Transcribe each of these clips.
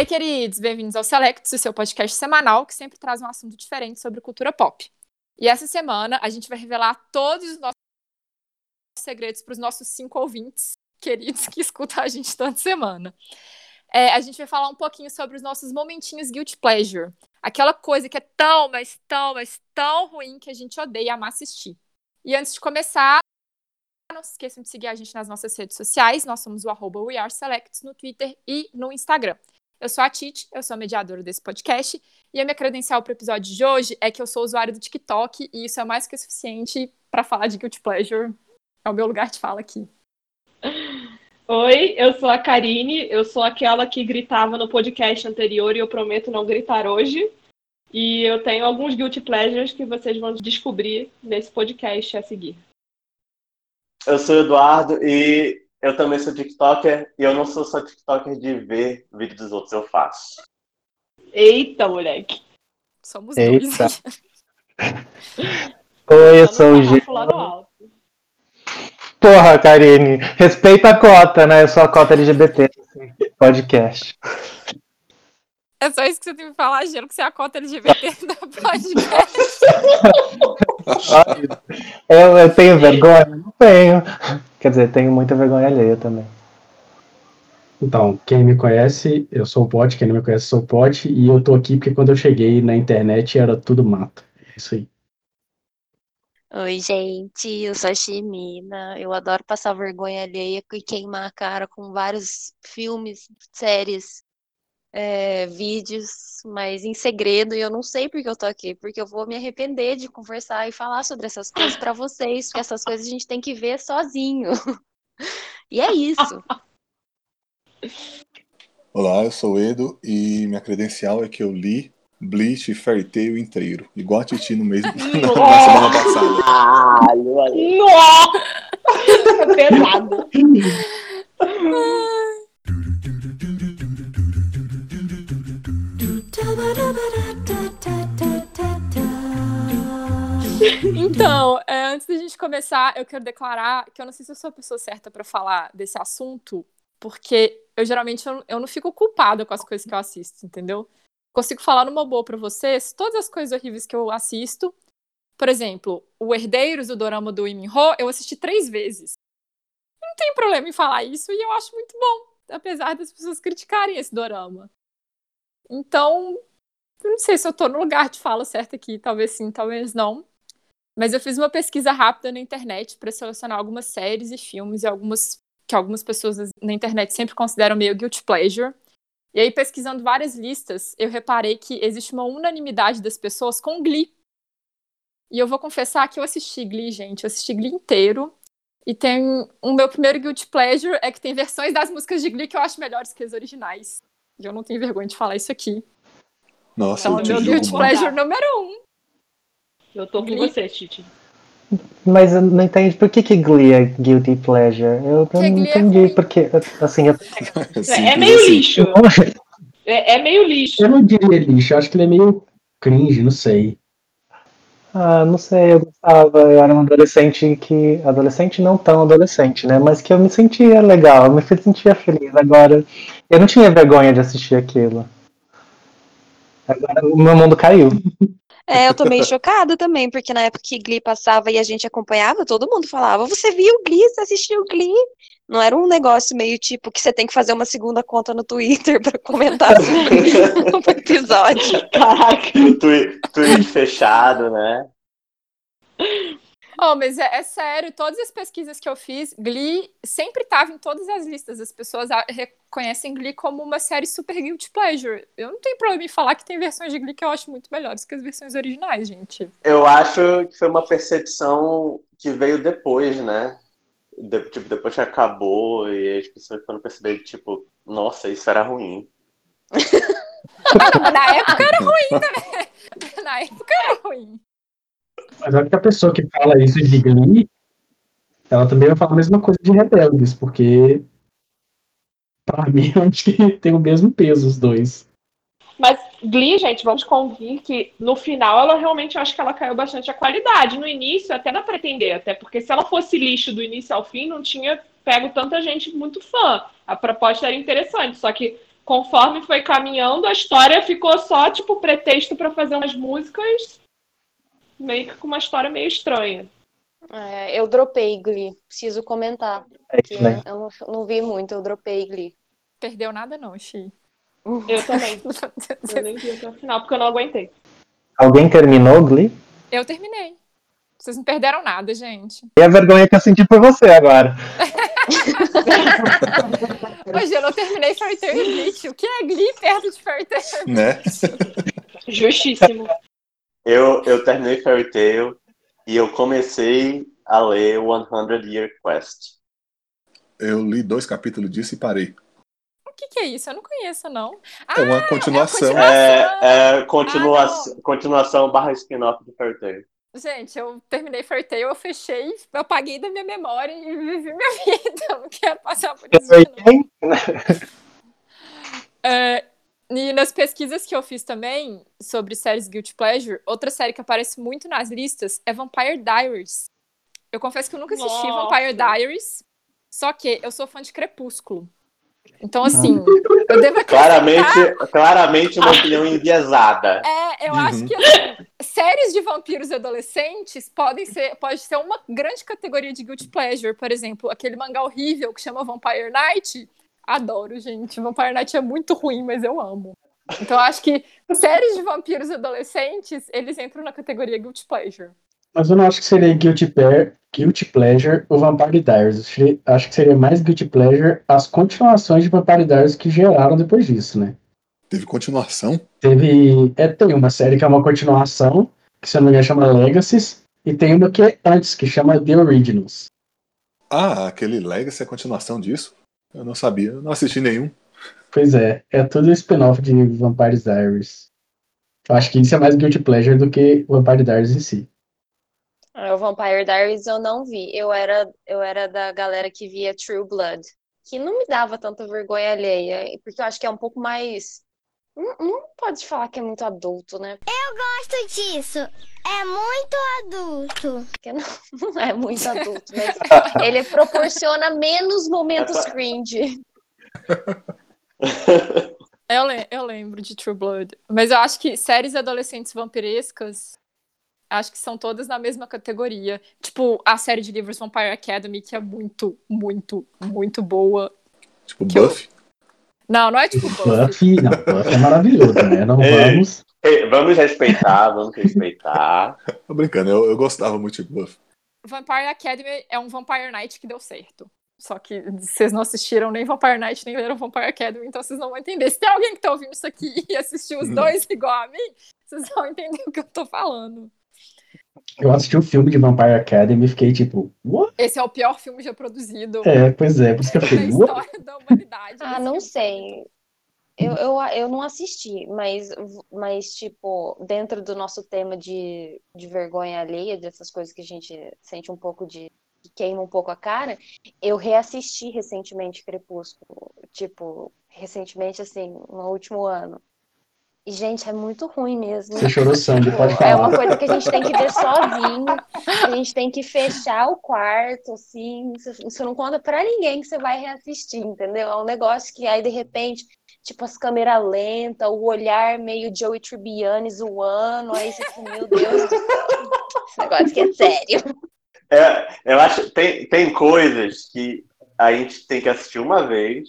Ei, queridos, bem-vindos ao Selects, o seu podcast semanal que sempre traz um assunto diferente sobre cultura pop. E essa semana a gente vai revelar todos os nossos segredos para os nossos cinco ouvintes queridos que escutam a gente toda semana. É, a gente vai falar um pouquinho sobre os nossos momentinhos guilty pleasure. Aquela coisa que é tão, mas tão, mas tão ruim que a gente odeia amar assistir. E antes de começar, não se esqueçam de seguir a gente nas nossas redes sociais. Nós somos o arroba WeAreSelects no Twitter e no Instagram. Eu sou a Titi, eu sou a mediadora desse podcast. E a minha credencial para o episódio de hoje é que eu sou usuário do TikTok e isso é mais que o suficiente para falar de Guilty Pleasure. É o meu lugar de fala aqui. Oi, eu sou a Karine, eu sou aquela que gritava no podcast anterior e eu prometo não gritar hoje. E eu tenho alguns guilty pleasures que vocês vão descobrir nesse podcast a seguir. Eu sou o Eduardo e eu também sou TikToker e eu não sou só TikToker de ver vídeo dos outros, eu faço. Eita, moleque. Somos Eita. dois. Oi, eu sou o G. no alto. Porra, Karine, respeita a cota, né? Eu sou a cota LGBT desse podcast. É só isso que você tem que falar, Gelo, que você é a cota LGBT da podcast. Eu, eu tenho vergonha? Não tenho. Quer dizer, tenho muita vergonha alheia também. Então, quem me conhece, eu sou o Pod, quem não me conhece, sou o Pod, e eu tô aqui porque quando eu cheguei na internet era tudo mato. É Isso aí. Oi, gente, eu sou a Ximina. Eu adoro passar vergonha alheia e queimar a cara com vários filmes, séries, é, vídeos, mas em segredo. E eu não sei porque eu tô aqui, porque eu vou me arrepender de conversar e falar sobre essas coisas pra vocês, porque essas coisas a gente tem que ver sozinho. E é isso. Olá, eu sou o Edo e minha credencial é que eu li Bleach e Fairy Tail inteiro, igual a Titi no mês na, na semana passada. Caralho. Nossa! É pesado. Então, é, antes da gente começar, eu quero declarar que eu não sei se eu sou a pessoa certa para falar desse assunto, porque eu geralmente eu, eu não fico culpada com as coisas que eu assisto, entendeu? Consigo falar numa boa pra vocês todas as coisas horríveis que eu assisto. Por exemplo, o Herdeiros, o dorama do Lee Min-ho, eu assisti três vezes. Não tem problema em falar isso e eu acho muito bom, apesar das pessoas criticarem esse dorama. Então, não sei se eu tô no lugar de fala certo aqui, talvez sim, talvez não. Mas eu fiz uma pesquisa rápida na internet para selecionar algumas séries e filmes e algumas que algumas pessoas na internet sempre consideram meio guilty pleasure. E aí, pesquisando várias listas, eu reparei que existe uma unanimidade das pessoas com Glee. E eu vou confessar que eu assisti Glee, gente. Eu assisti Glee inteiro. E tem o meu primeiro guilty pleasure é que tem versões das músicas de Glee que eu acho melhores que as originais. E eu não tenho vergonha de falar isso aqui. Nossa, Então, eu é te meu guilty pleasure número um. Eu tô com Glee. você, Titi. Mas eu não entendi por que, que Glee é guilty pleasure. Eu, não é entendi, porque, assim, eu, É, Simples meio assim. lixo. É, é meio lixo. Eu não diria lixo, eu acho que ele é meio cringe, não sei. ah, não sei, eu gostava, eu era um adolescente que, adolescente não tão adolescente, né, mas que eu me sentia legal, eu me sentia feliz, agora, eu não tinha vergonha de assistir aquilo. Agora o meu mundo caiu. É, eu tô meio chocada também, porque na época que Glee passava e a gente acompanhava, todo mundo falava: Você viu Glee? Você assistiu Glee? Não era um negócio meio tipo que você tem que fazer uma segunda conta no Twitter pra comentar sobre o episódio. Caraca. Tweet fechado, né? Oh, mas é, é sério, todas as pesquisas que eu fiz, Glee sempre estava em todas as listas. As pessoas a- reconhecem Glee como uma série super guilty pleasure. Eu não tenho problema em falar que tem versões de Glee que eu acho muito melhores que as versões originais, gente. Eu acho que foi uma percepção que veio depois, né? De- tipo, depois que acabou e as pessoas foram perceber, tipo, nossa, isso era ruim. Na época era ruim também. Na época era ruim. Mas a única pessoa que fala isso de Glee, ela também vai falar a mesma coisa de Rebeldes, porque pra mim eu acho que tem o mesmo peso os dois. Mas Glee, gente, vamos convir que no final ela realmente eu acho que ela caiu bastante a qualidade. No início, até dá pra entender, até porque se ela fosse lixo do início ao fim, não tinha pego tanta gente muito fã. A proposta era interessante, só que conforme foi caminhando, a história ficou só, tipo, pretexto pra fazer umas músicas meio que com uma história meio estranha. É, eu dropei Glee, preciso comentar. É né? eu não, não vi muito, eu dropei Glee. Perdeu nada não, Xi. Eu também. Eu nem vi até o final, porque eu não aguentei. Alguém terminou Glee? Eu terminei. Vocês não perderam nada, gente. E a vergonha que eu senti por você agora. Hoje eu não terminei Fairy Tail e Bleach. O que é Glee perto de Fairy Tail? Né? Justíssimo. Eu, eu terminei Fairy Tail e eu comecei a ler 100 Year Quest. Eu li dois capítulos disso e parei. O que, que é isso? Eu não conheço, não. É uma continuação. É, é continua Ah, continuação barra spin-off de Fairy Tail. Gente, eu terminei Fairy Tail, eu fechei, eu apaguei da minha memória e vivi minha vida. Eu não quero passar por isso de novo. Quem? É, e nas pesquisas que eu fiz também sobre séries Guilty Pleasure, outra série que aparece muito nas listas é Vampire Diaries. Eu confesso que eu nunca assisti Nossa. Vampire Diaries, só que eu sou fã de Crepúsculo. Então, assim, eu devo. Claramente, claramente uma opinião enviesada. É, eu Uhum. acho que assim, séries de vampiros adolescentes podem ser, pode ser uma grande categoria de guilty pleasure, por exemplo, aquele mangá horrível que chama Vampire Night. Adoro, gente. Vampire Night é muito ruim, mas eu amo. Então eu acho que séries de vampiros adolescentes, eles entram na categoria guilty pleasure. Mas eu não acho que seria Guilty, Pleasure- Guilty Pleasure o Vampire Diaries. Acho que seria mais Guilty Pleasure as continuações de Vampire Diaries que geraram depois disso, né? Teve continuação? Teve. É, tem uma série que é uma continuação, que se eu não me engano chama Legacies, e tem uma que é antes, que chama The Originals. Ah, aquele Legacy é a continuação disso? Eu não sabia, eu não assisti nenhum. Pois é, é tudo spin-off de Vampire Diaries. Eu acho que isso é mais Guilty Pleasure do que Vampire Diaries em si. É, O Vampire Diaries eu não vi. Eu era, eu era da galera que via True Blood, que não me dava tanta vergonha alheia, porque eu acho que é um pouco mais. Não, não pode falar que é muito adulto, né? gosto disso. É muito adulto. Porque não, não é muito adulto, mas ele proporciona menos momentos cringe. Eu, le- eu lembro de True Blood. Mas eu acho que séries adolescentes vampirescas, acho que são todas na mesma categoria. Tipo, a série de livros Vampire Academy, que é muito, muito, muito boa. Tipo, Que eu-. Não, não é tipo Buffy. Buffy, não, Buffy é maravilhoso, né? Não Ei. vamos. Ei, Vamos respeitar, vamos respeitar. Tô brincando, eu, eu gostava muito de Buffy. Vampire Academy é um Vampire Night que deu certo. Só que vocês não assistiram nem Vampire Night, nem leram Vampire Academy, então vocês não vão entender. Se tem alguém que tá ouvindo isso aqui e assistiu os dois igual a mim, vocês vão entender o que eu tô falando. Eu assisti o filme de Vampire Academy e fiquei tipo, what? Esse é o pior filme já produzido É, pois é, por isso que eu fiquei, what? história da humanidade. Ah, não filme. sei. Eu, eu, eu não assisti, mas, mas, tipo, dentro do nosso tema de, de vergonha alheia, dessas coisas que a gente sente um pouco de. que queima um pouco a cara, eu reassisti recentemente Crepúsculo. Tipo, recentemente, assim, no último ano. E, gente, é muito ruim mesmo. Você chorou sangue, pode É uma falar. coisa que a gente tem que ver sozinho. A gente tem que fechar o quarto, assim. Você não conta pra ninguém que você vai reassistir, entendeu? É um negócio que aí, de repente, tipo, as câmeras lentas, o olhar meio Joey Tribbiani zoando. Aí você fica, meu Deus, esse negócio aqui é sério. É, eu acho tem tem coisas que a gente tem que assistir uma vez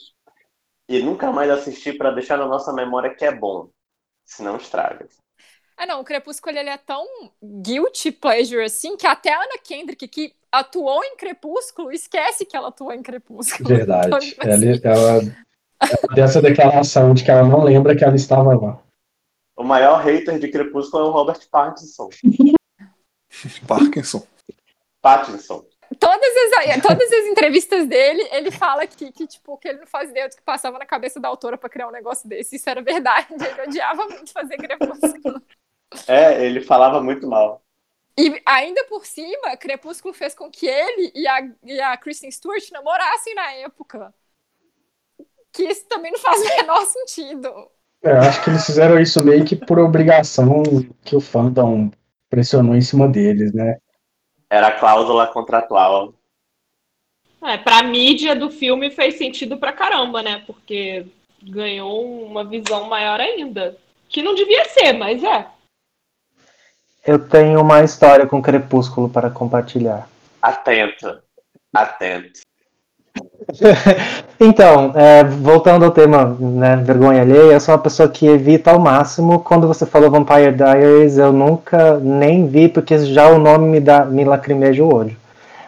e nunca mais assistir para deixar na nossa memória que é bom. Senão estraga. Ah, não, o Crepúsculo ele é tão guilty pleasure assim que até a Anna Kendrick, que atuou em Crepúsculo, esquece que ela atuou em Crepúsculo. Verdade. Então, tipo Ela, assim, ela, ela essa declaração de que ela não lembra que ela estava lá. O maior hater de Crepúsculo é o Robert Pattinson. Parkinson. Pattinson. Todas, as, todas as entrevistas dele, ele fala que, que, tipo, que ele não faz ideia do que passava na cabeça da autora pra criar um negócio desse. Isso era verdade. Ele odiava muito fazer Crepúsculo. É, ele falava muito mal. E ainda por cima, Crepúsculo fez com que ele e a, e a Kristen Stewart namorassem na época. Que isso também não faz o menor sentido. É, Eu acho que eles fizeram isso meio que por obrigação que o fandom pressionou em cima deles, né? Era a cláusula contratual. É, pra mídia do filme fez sentido pra caramba, né? Porque ganhou uma visão maior ainda. Que não devia ser, mas é. Eu tenho uma história com Crepúsculo para compartilhar. Atento. Atento. Então, é, voltando ao tema, né, vergonha alheia, eu sou uma pessoa que evita ao máximo. Quando você falou Vampire Diaries, eu nunca nem vi, porque já o nome me, dá, me lacrimeja o olho.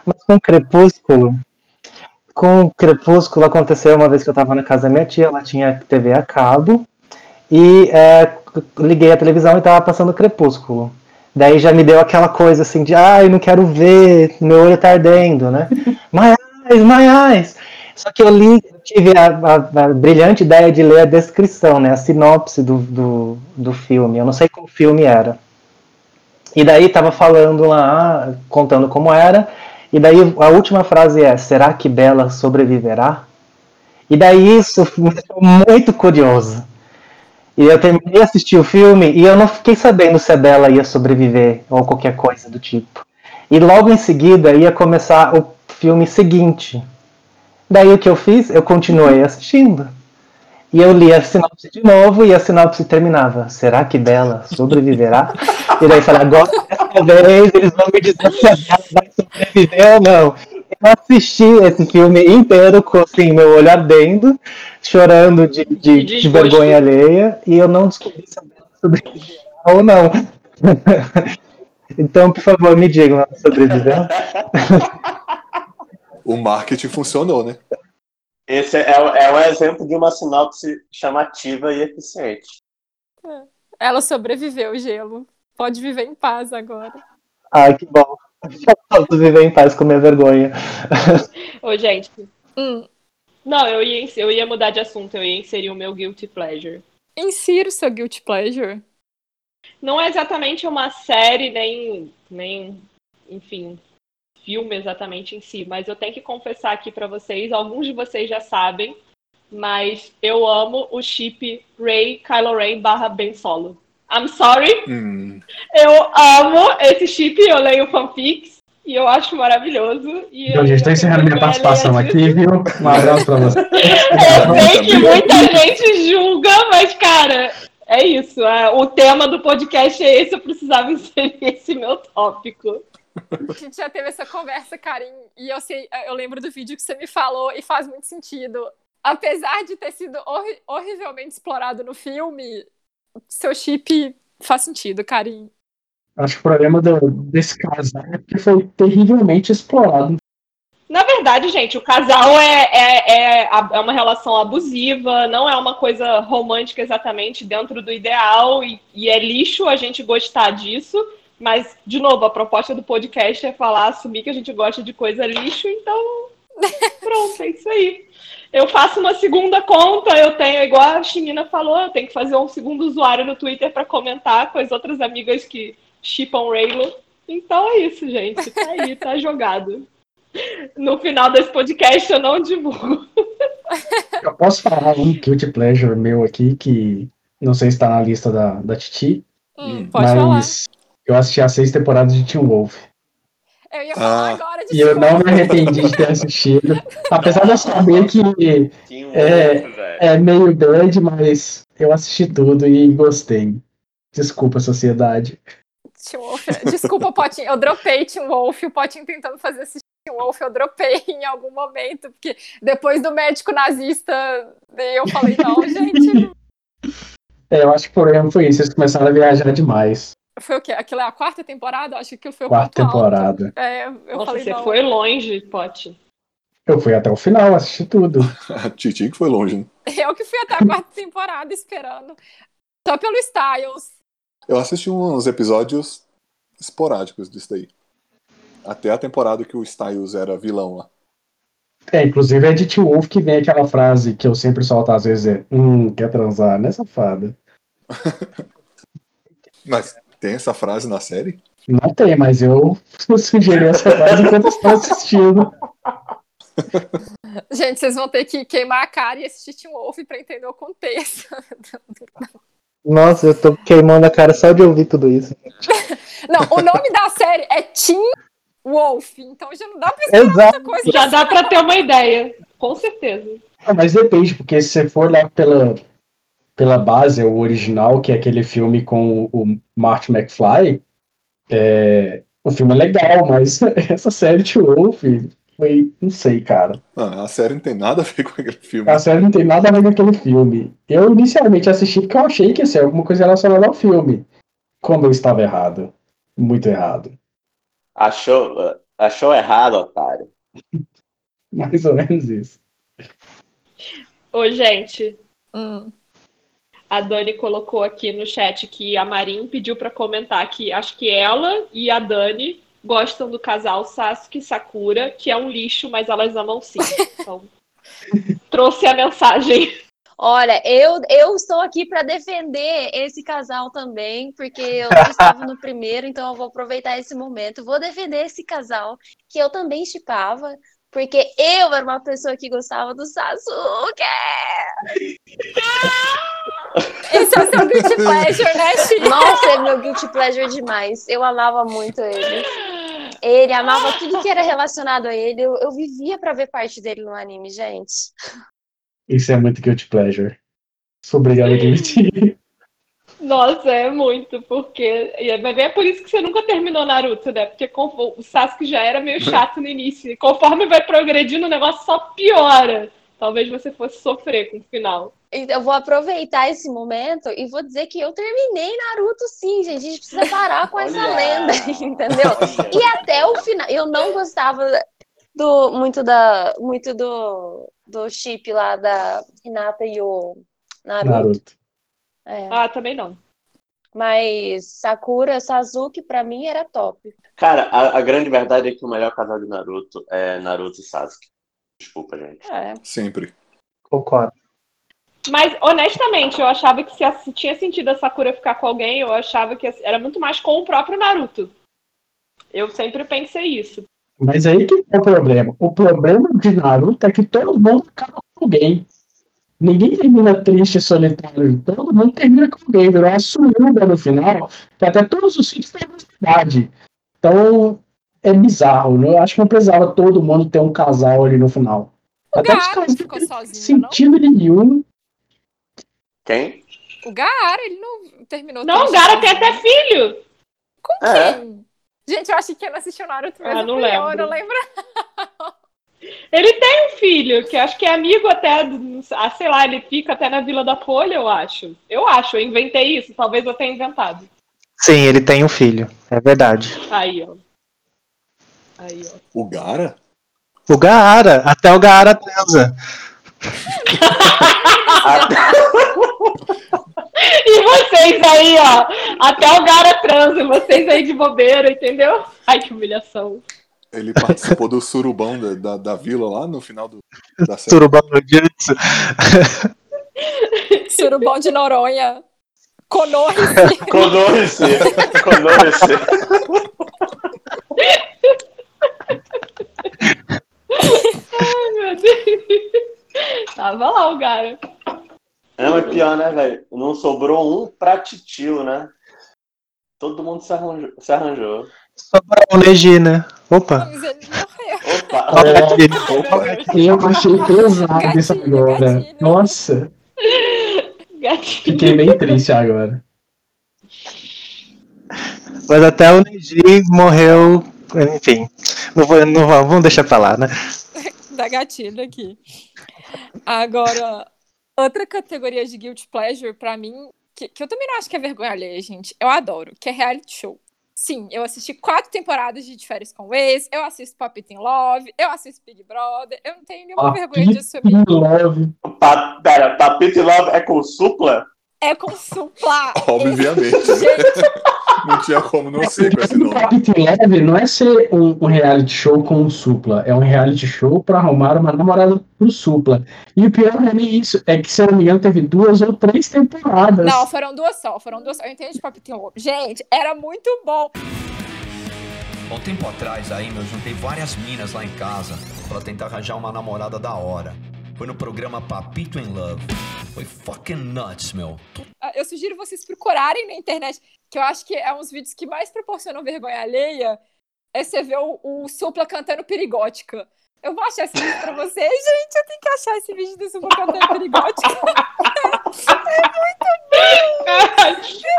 Mas com Crepúsculo, com Crepúsculo aconteceu uma vez que eu estava na casa da minha tia, ela tinha TV a cabo, e é, liguei a televisão e estava passando Crepúsculo. Daí já me deu aquela coisa assim de, ai, não quero ver, meu olho tá ardendo, né? Eyes, my eyes. Só que eu li, tive a, a- a brilhante ideia de ler a descrição, né? A sinopse do, do, do filme. Eu não sei qual filme era. E daí tava falando lá, contando como era. E daí a última frase é: Será que Bela sobreviverá? E daí isso me deixou muito curioso. E eu terminei de assistir o filme e eu não fiquei sabendo se a Bella ia sobreviver ou qualquer coisa do tipo. E logo em seguida ia começar o filme seguinte. Daí o que eu fiz? Eu continuei assistindo. E eu li a sinopse de novo e a sinopse terminava. Será que Bella sobreviverá? E daí falei, agora dessa vez eles vão me dizer se a Bella vai sobreviver ou não. Eu assisti esse filme inteiro com assim, meu olho ardendo, chorando de, de, De vergonha alheia, e eu não descobri se a Bella sobreviverá ou não. Então, por favor, me digam, ela sobreviveu? O marketing funcionou, né? Esse é, o- é um exemplo de uma sinopse chamativa e eficiente. Ela sobreviveu, gelo. Pode viver em paz agora. Ai, que bom. Já posso viver em paz com minha vergonha. Ô, gente. Hum, Não, eu ia, eu ia mudar de assunto, eu ia inserir o meu Guilty Pleasure. insira o seu guilty pleasure. Não é exatamente uma série, nem, nem, enfim, filme exatamente em si, mas eu tenho que confessar aqui pra vocês, alguns de vocês já sabem, mas eu amo o chip Ray, Kylo Ren barra Ben Solo. I'm sorry, Hum, eu amo esse chip, eu leio fanfics e eu acho maravilhoso. E Então, eu- gente, tô eu encerrando minha participação aqui, viu? Um abraço pra você. Eu sei que muita gente julga, mas, cara, é isso. é, o tema do podcast é esse, eu precisava inserir esse meu tópico. A gente já teve essa conversa, Karim, e eu sei, eu lembro do vídeo que você me falou e faz muito sentido. Apesar de ter sido horri- horrivelmente explorado no filme, seu chip faz sentido, Karim. Acho que o problema do- desse casal é que foi terrivelmente explorado. Na verdade, gente, o casal é, é, é, é uma relação abusiva, não é uma coisa romântica exatamente dentro do ideal, e, e é lixo a gente gostar disso. Mas, de novo, a proposta do podcast é falar, assumir que a gente gosta de coisa lixo, então pronto, é isso aí. Eu faço uma segunda conta, eu tenho, igual a Chimina falou, eu tenho que fazer um segundo usuário no Twitter para comentar com as outras amigas que chipam Raylo. Então é isso, gente. Tá aí, tá jogado. No final desse podcast eu não divulgo. Eu posso falar um guilty pleasure meu aqui, que não sei se tá na lista da, da Titi, Hum, pode falar. Eu assisti as seis temporadas de Teen Wolf. Eu ia falar Ah. agora de E eu não me arrependi de ter assistido. Apesar de eu saber que É, Wolf, velho. é meio bad, mas eu assisti tudo e gostei. Desculpa, sociedade. Teen Wolf. Desculpa, Potinho. Eu dropei Teen Wolf. O Potinho tentando fazer assistir Teen Wolf, eu dropei em algum momento, porque depois do médico nazista, eu falei, não, gente. É, eu acho que o problema foi isso, eles começaram a viajar demais. Foi o quê? Aquilo é a quarta temporada? Acho que foi o Quarta temporada. É, eu Nossa, falei, você não. foi longe, Pote. Eu fui até o final, assisti tudo. a Titi que foi longe, né? Eu que fui até a quarta temporada esperando. Só pelo Styles. Eu assisti uns episódios esporádicos disso daí. Até a temporada que o Styles era vilão lá. É, inclusive é de Teen Wolf que vem aquela frase que eu sempre solto às vezes é Hum, quer transar, né, safada? Mas tem essa frase na série? Não tem, mas eu sugeri essa frase enquanto estou assistindo. Gente, vocês vão ter que queimar a cara e assistir Teen Wolf pra entender o contexto. Nossa, eu tô queimando a cara só de ouvir tudo isso. Não, o nome da série é Teen Wolf, então já não dá pra esperar Exato. muita coisa. Já dá pra ter uma ideia, com certeza. Ah, mas depende, porque se você for lá pela, pela base, o original, que é aquele filme com o Marty McFly, é, o filme é legal, mas essa série de Wolf foi, não sei, cara. Ah, a série não tem nada a ver com aquele filme. A série não tem nada a ver com aquele filme. Eu inicialmente assisti porque eu achei que ia ser alguma coisa relacionada ao filme. Como eu estava errado. Muito errado. Achou, achou errado, otário. Mais ou menos isso. Ô, gente, Hum. A Dani colocou aqui no chat que a Marin pediu pra comentar que acho que ela e a Dani gostam do casal Sasuke e Sakura, que é um lixo, mas elas amam sim. Então, trouxe a mensagem. Olha, eu, eu estou aqui para defender esse casal também, porque eu não estava no primeiro, então eu vou aproveitar esse momento. Vou defender esse casal, que eu também chipava, porque eu era uma pessoa que gostava do Sasuke. Esse é o seu guilty pleasure, né, Chi? Nossa, é meu guilty pleasure demais. Eu amava muito ele. Ele amava tudo que era relacionado a ele. Eu, eu vivia para ver parte dele no anime, gente. Isso é muito guilty pleasure. Sou obrigado a admitir. Nossa, é muito, porque. é- Mas é por isso que você nunca terminou Naruto, né? Porque o Sasuke já era meio chato no início. E conforme vai progredindo, o negócio só piora. Talvez você fosse sofrer com o final. Então, eu vou aproveitar esse momento e vou dizer que eu terminei Naruto sim, gente. A gente precisa parar com essa lenda, entendeu? E até o final, eu não gostava do muito da muito do do chip lá da Hinata e o Naruto. Naruto. É. Ah, também não. Mas Sakura, Sasuke pra mim era top. Cara, a, a grande verdade é que o melhor casal de Naruto é Naruto e Sasuke. Desculpa, gente. É. Sempre. Concordo. Mas, honestamente, eu achava que se, tinha sentido a Sakura ficar com alguém, eu achava que era muito mais com o próprio Naruto. Eu sempre pensei isso. Mas aí que é o problema. O problema de Naruto é que todo mundo acaba com alguém. Ninguém termina triste e solitário. Todo mundo termina com alguém. Virou uma suruba no final. Que até todos os filhos têm idade. Então, é bizarro. né? Eu acho que não precisava todo mundo ter um casal ali no final. O até os Gaara casais ficou não sozinho, não? sentido nenhum. Quem? O Gaara, ele não terminou. Não, o Gara tem até filho. É. Quem? Gente, eu achei que ele assistiu Naruto, mas Ah, não não fui eu, lembro. não lembro. Ele tem um filho, que acho que é amigo até, do- ah, sei lá, ele fica até na Vila da Folha, eu acho. Eu acho, eu inventei isso, talvez eu tenha inventado. Sim, ele tem um filho. É verdade. Aí, ó. Aí, ó. O Gara? O Gaara, até o Gaara transa. E vocês aí, ó, até o Gara transa, vocês aí de bobeira, entendeu? Ai, que humilhação. Ele participou do surubão da, da, da vila lá no final do, da série. Surubão no Jutsu. Surubão de Noronha. Konoha. Konoha-se. Konoha-se. Ai, meu Deus. Tava lá o Gara. É, mas pior, né, velho? Não sobrou um pra titio, né? Todo mundo se arranjou. Se arranjou. Sobrou o Neji, né? Opa. Mas ele morreu. Opa! Gatilho. Eu achei pesado isso agora. gatilho. Nossa, Gatinho. fiquei bem triste agora. Mas até o Neji morreu. Enfim. Não vou, não vamos deixar pra lá, né? da gatilho aqui. Agora, outra categoria de guilty pleasure pra mim, que, que eu também não acho que é vergonha alheia, gente. Eu adoro, que é reality show. Sim, eu assisti quatro temporadas de De Férias com o Ex, eu assisto Papito in Love, eu assisto Big Brother, eu não tenho nenhuma vergonha de assumir. Love. Pa, pera, Papito Love é com supla? É com supla. Obviamente. Gente, Não tinha como não ser com esse O nome. Capitão Leve não é ser um, um reality show com um supla, é um reality show pra arrumar uma namorada pro supla. E o pior não é nem isso, é que se eu não me engano teve duas ou três temporadas. Não, foram duas só, foram duas só. Eu entendo de Papito in Love. Gente, era muito bom. Há um tempo atrás aí, meu, eu juntei várias minas lá em casa pra tentar arranjar uma namorada da hora. Foi no programa Papito in Love. Foi fucking nuts, meu. Ah, Eu sugiro vocês procurarem na internet, que eu acho que é uns vídeos que mais proporcionam vergonha alheia, é você ver o, o Supla cantando Perigótica. Eu vou achar esse vídeo pra vocês. Gente, eu tenho que achar esse vídeo desse Bocatã Perigótica.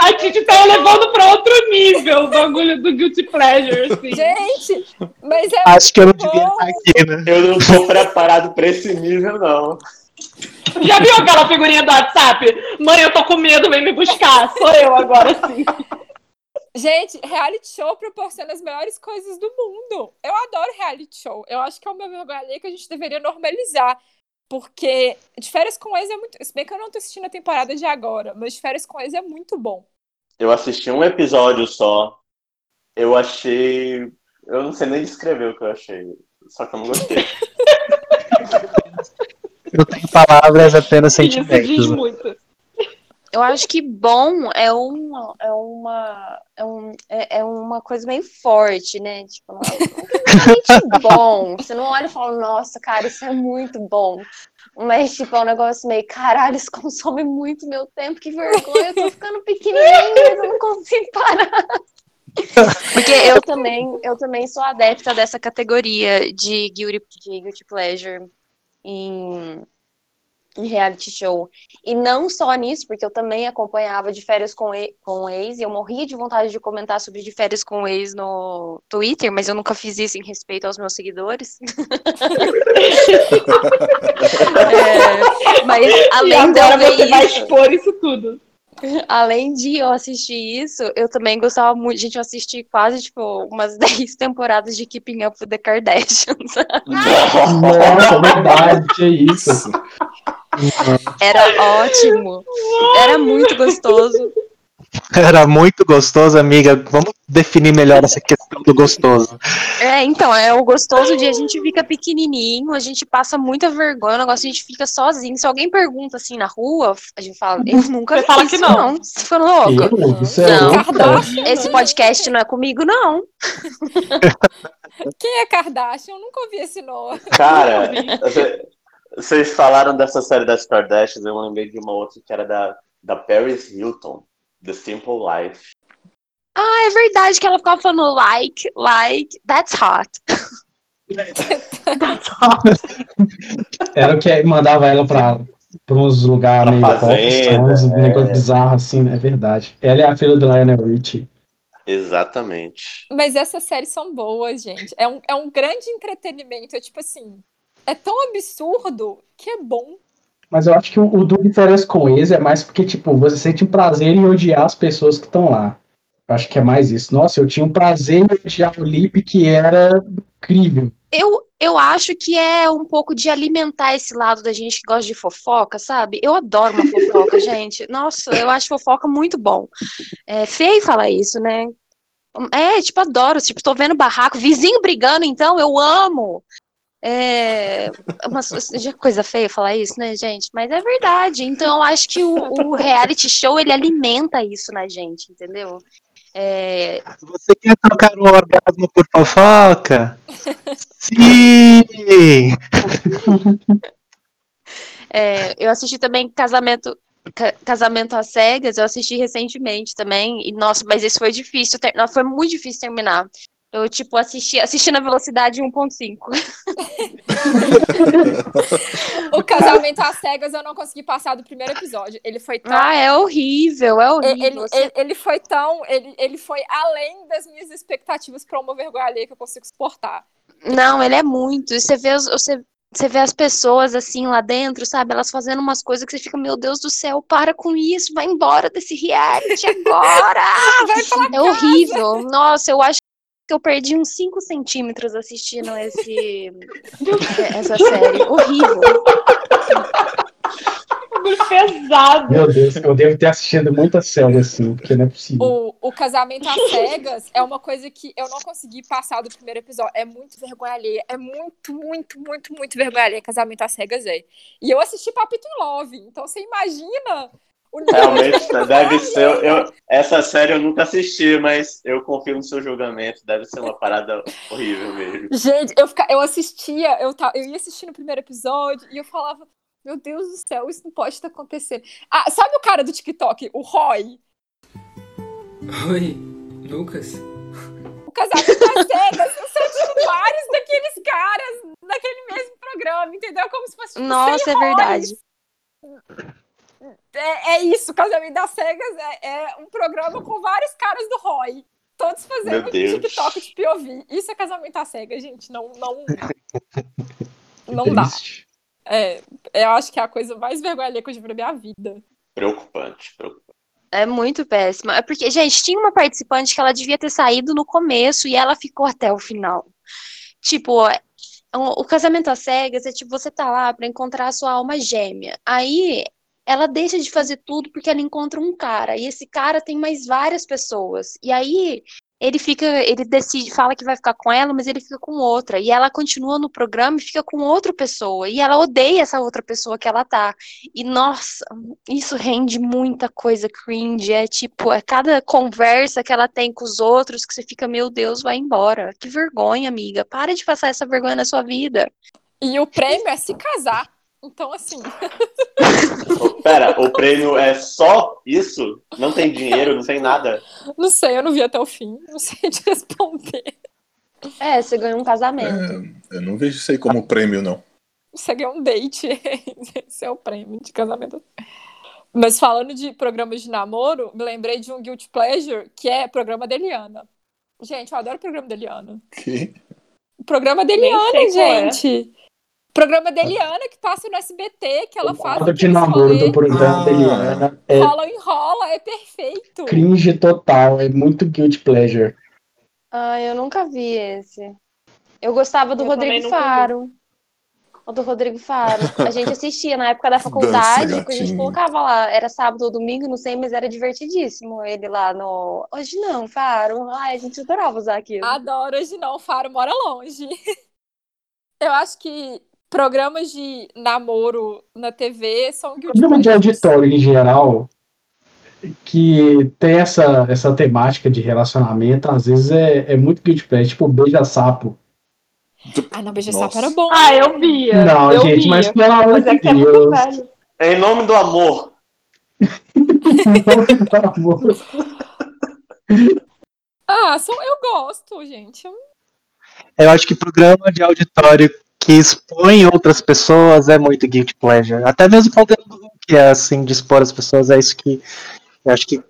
A Titi tá levando pra outro nível o bagulho do Guilty Pleasure, assim. Gente, mas é Acho que eu não muito devia bom. estar aqui, né? Eu não tô preparado pra esse nível, não. Já viu aquela figurinha do WhatsApp? Mãe, eu tô com medo, vem me buscar. Sou eu agora, sim. Gente, reality show proporciona as melhores coisas do mundo. Eu adoro reality show. Eu acho que é uma vergonha alheia que a gente deveria normalizar. Porque de férias com ex é muito. Se bem que eu não tô assistindo a temporada de agora, mas de férias com ex é muito bom. Eu assisti um episódio só. Eu achei. Eu não sei nem descrever o que eu achei. Só que eu não gostei. Eu tenho palavras apenas Isso diz sentimentos. né? muito. Eu acho que bom é uma, é uma, é, um, é, é uma coisa meio forte, né? Tipo, não é bom. Você não olha e fala, nossa, cara, isso é muito bom. Mas, tipo, é um negócio meio, caralho, isso consome muito meu tempo, que vergonha, eu tô ficando pequenininha, mas eu não consigo parar. Porque eu também, eu também sou adepta dessa categoria de guilty, de guilty pleasure em, em reality show. E não só nisso, porque eu também acompanhava de férias com, e- com o ex, e eu morria de vontade de comentar sobre de férias com o ex no Twitter, mas eu nunca fiz isso em respeito aos meus seguidores. É, mas além de eu agora ver vai isso, expor isso tudo. além de eu assistir isso, eu também gostava muito. Gente, eu assisti quase, tipo, umas 10 temporadas de Keeping Up with the Kardashians. Nossa, verdade, que isso. Era ótimo. Era muito gostoso. Era muito gostoso, amiga. Vamos definir melhor essa questão do gostoso. É, então, é o gostoso de a gente fica pequenininho, a gente passa muita vergonha, o negócio a gente fica sozinho. Se alguém pergunta assim na rua, a gente fala, eu nunca Você fala isso, que não. Você ficando louco. Eu, é Não. cara. Esse podcast não é comigo, não. Quem é Kardashian? Eu nunca ouvi esse nome. Cara, vocês falaram dessa série das Kardashians, eu lembrei de uma outra que era da, da Paris Hilton, The Simple Life. Ah, é verdade que ela ficava falando like, like, that's hot. Era o que mandava ela pra, pra uns lugares meio fazenda, uns é. negócios bizarros assim, né? É verdade. Ela é a filha do Lionel Richie. Exatamente. Mas essas séries são boas, gente. É um, é um grande entretenimento. É tipo assim. É tão absurdo que é bom. Mas eu acho que o, o do Férias com ex é mais porque, tipo, você sente um prazer em odiar as pessoas que estão lá. Eu acho que é mais isso. Nossa, eu tinha um prazer em odiar o Lipe que era incrível. Eu, eu acho que é um pouco de alimentar esse lado da gente que gosta de fofoca, sabe? Eu adoro uma fofoca, gente. Nossa, eu acho fofoca muito bom. É feio falar isso, né? É, tipo, adoro. Tipo, tô vendo barraco, vizinho brigando, então, eu amo. É uma é coisa feia falar isso, né, gente? Mas é verdade. Então, eu acho que o, o reality show ele alimenta isso na gente, entendeu? É, Você quer trocar um orgasmo por fofoca? Sim! É, eu assisti também Casamento Ca- Casamento às Cegas, eu assisti recentemente também, e nossa, mas esse foi difícil, ter- não, foi muito difícil terminar. Eu, tipo, assisti, assisti na velocidade 1.5. O casamento às cegas eu não consegui passar do primeiro episódio. Ele foi tão. Ah, é horrível, é horrível. ele, Você- ele, ele foi tão. Ele, ele foi além das minhas expectativas pra uma vergonha alheia que eu consigo suportar. Não, ele é muito. Você vê, você, você vê as pessoas assim lá dentro, sabe? Elas fazendo umas coisas que você fica, meu Deus do céu, para com isso, vai embora desse reality agora! É horrível. Nossa, eu acho que eu perdi uns 5 centímetros assistindo esse, essa série. Horrível. Pesado. Meu Deus, eu devo ter assistido muita série assim, porque não é possível. O, o casamento às cegas é uma coisa que eu não consegui passar do primeiro episódio. É muito vergonha alheia. É muito, muito, muito, muito vergonha alheia. Casamento às cegas é. E eu assisti Papito em Love. Então você imagina Realmente, deve ser. Eu, essa série eu nunca assisti, mas eu confio no seu julgamento. Deve ser uma parada horrível mesmo. Gente, eu, fica, eu assistia, eu, eu ia assistir no primeiro episódio e eu falava, meu Deus do céu, isso não pode estar acontecendo. Ah, sabe o cara do TikTok, o Roy? Oi, Lucas? O casamento às cegas, eu sou tipo vários daqueles caras naquele programa, entendeu? Como se fosse tipo, Nossa, é verdade. É, é isso, Casamento das Cegas é, é um programa com vários caras do Roy. Todos fazendo. TikTok de POV. Isso é casamento às cegas, gente. Não, não, não dá. É, eu acho que é a coisa mais vergonha que eu já vi na minha vida. Preocupante, preocupante. É muito péssima. É porque, gente, tinha uma participante que ela devia ter saído no começo e ela ficou até o final. Tipo, o, o casamento às cegas é tipo, você tá lá pra encontrar a sua alma gêmea. Aí ela deixa de fazer tudo porque ela encontra um cara. E esse cara tem mais várias pessoas. E aí ele fica, ele decide, fala que vai ficar com ela, mas ele fica com outra. E ela continua no programa e fica com outra pessoa. E ela odeia essa outra pessoa que ela tá. E nossa, isso rende muita coisa cringe. É tipo, é cada conversa que ela tem com os outros que você fica, meu Deus, vai embora. Que vergonha, amiga. Para de passar essa vergonha na sua vida. E o prêmio é se casar. Então, assim, Pera, o prêmio é só isso? Não tem dinheiro, não tem nada? não sei, eu não vi até o fim. Não sei te responder. É, você ganhou um casamento. É, eu não vejo isso aí como prêmio, não. Você ganhou um date. Esse é o prêmio de casamento. Mas falando de programas de namoro, me lembrei de um Guilty Pleasure, que é programa da Eliana. Gente, eu adoro o programa da Eliana. Que? O programa da Eliana, sei qual é. O programa da Eliana que passa no SBT, que ela O faz. quadro de namoro do programa Ah. da Eliana é Rola enrola, é perfeito. cringe total, é muito guilty pleasure. Ah, eu nunca vi esse. Eu gostava do Eu Rodrigo. Faro. O do Rodrigo Faro. A gente assistia na época da faculdade, que a gente colocava lá, era sábado ou domingo, não sei, mas era divertidíssimo. Ele lá no. Hoje não, Faro. Ai, a gente adorava usar aquilo. Adoro hoje não, o Faro mora longe. Eu acho que programas de namoro na TV são guilty Programa de pleasures. auditório em geral, que tem essa, essa temática de relacionamento, às vezes é, é muito guilty pleasure, tipo beija-sapo. Ah, não, beija Nossa. sapo era bom. Ah, eu via. Não, eu gente, via. mas pelo amor de é que é muito Deus. velho. Em nome do amor. Ah, são, eu gosto, gente. Eu- Eu acho que programa de auditório que expõe outras pessoas é muito guilty pleasure. Até mesmo o conteúdo do Hulk é assim, de expor as pessoas, é isso que eu acho que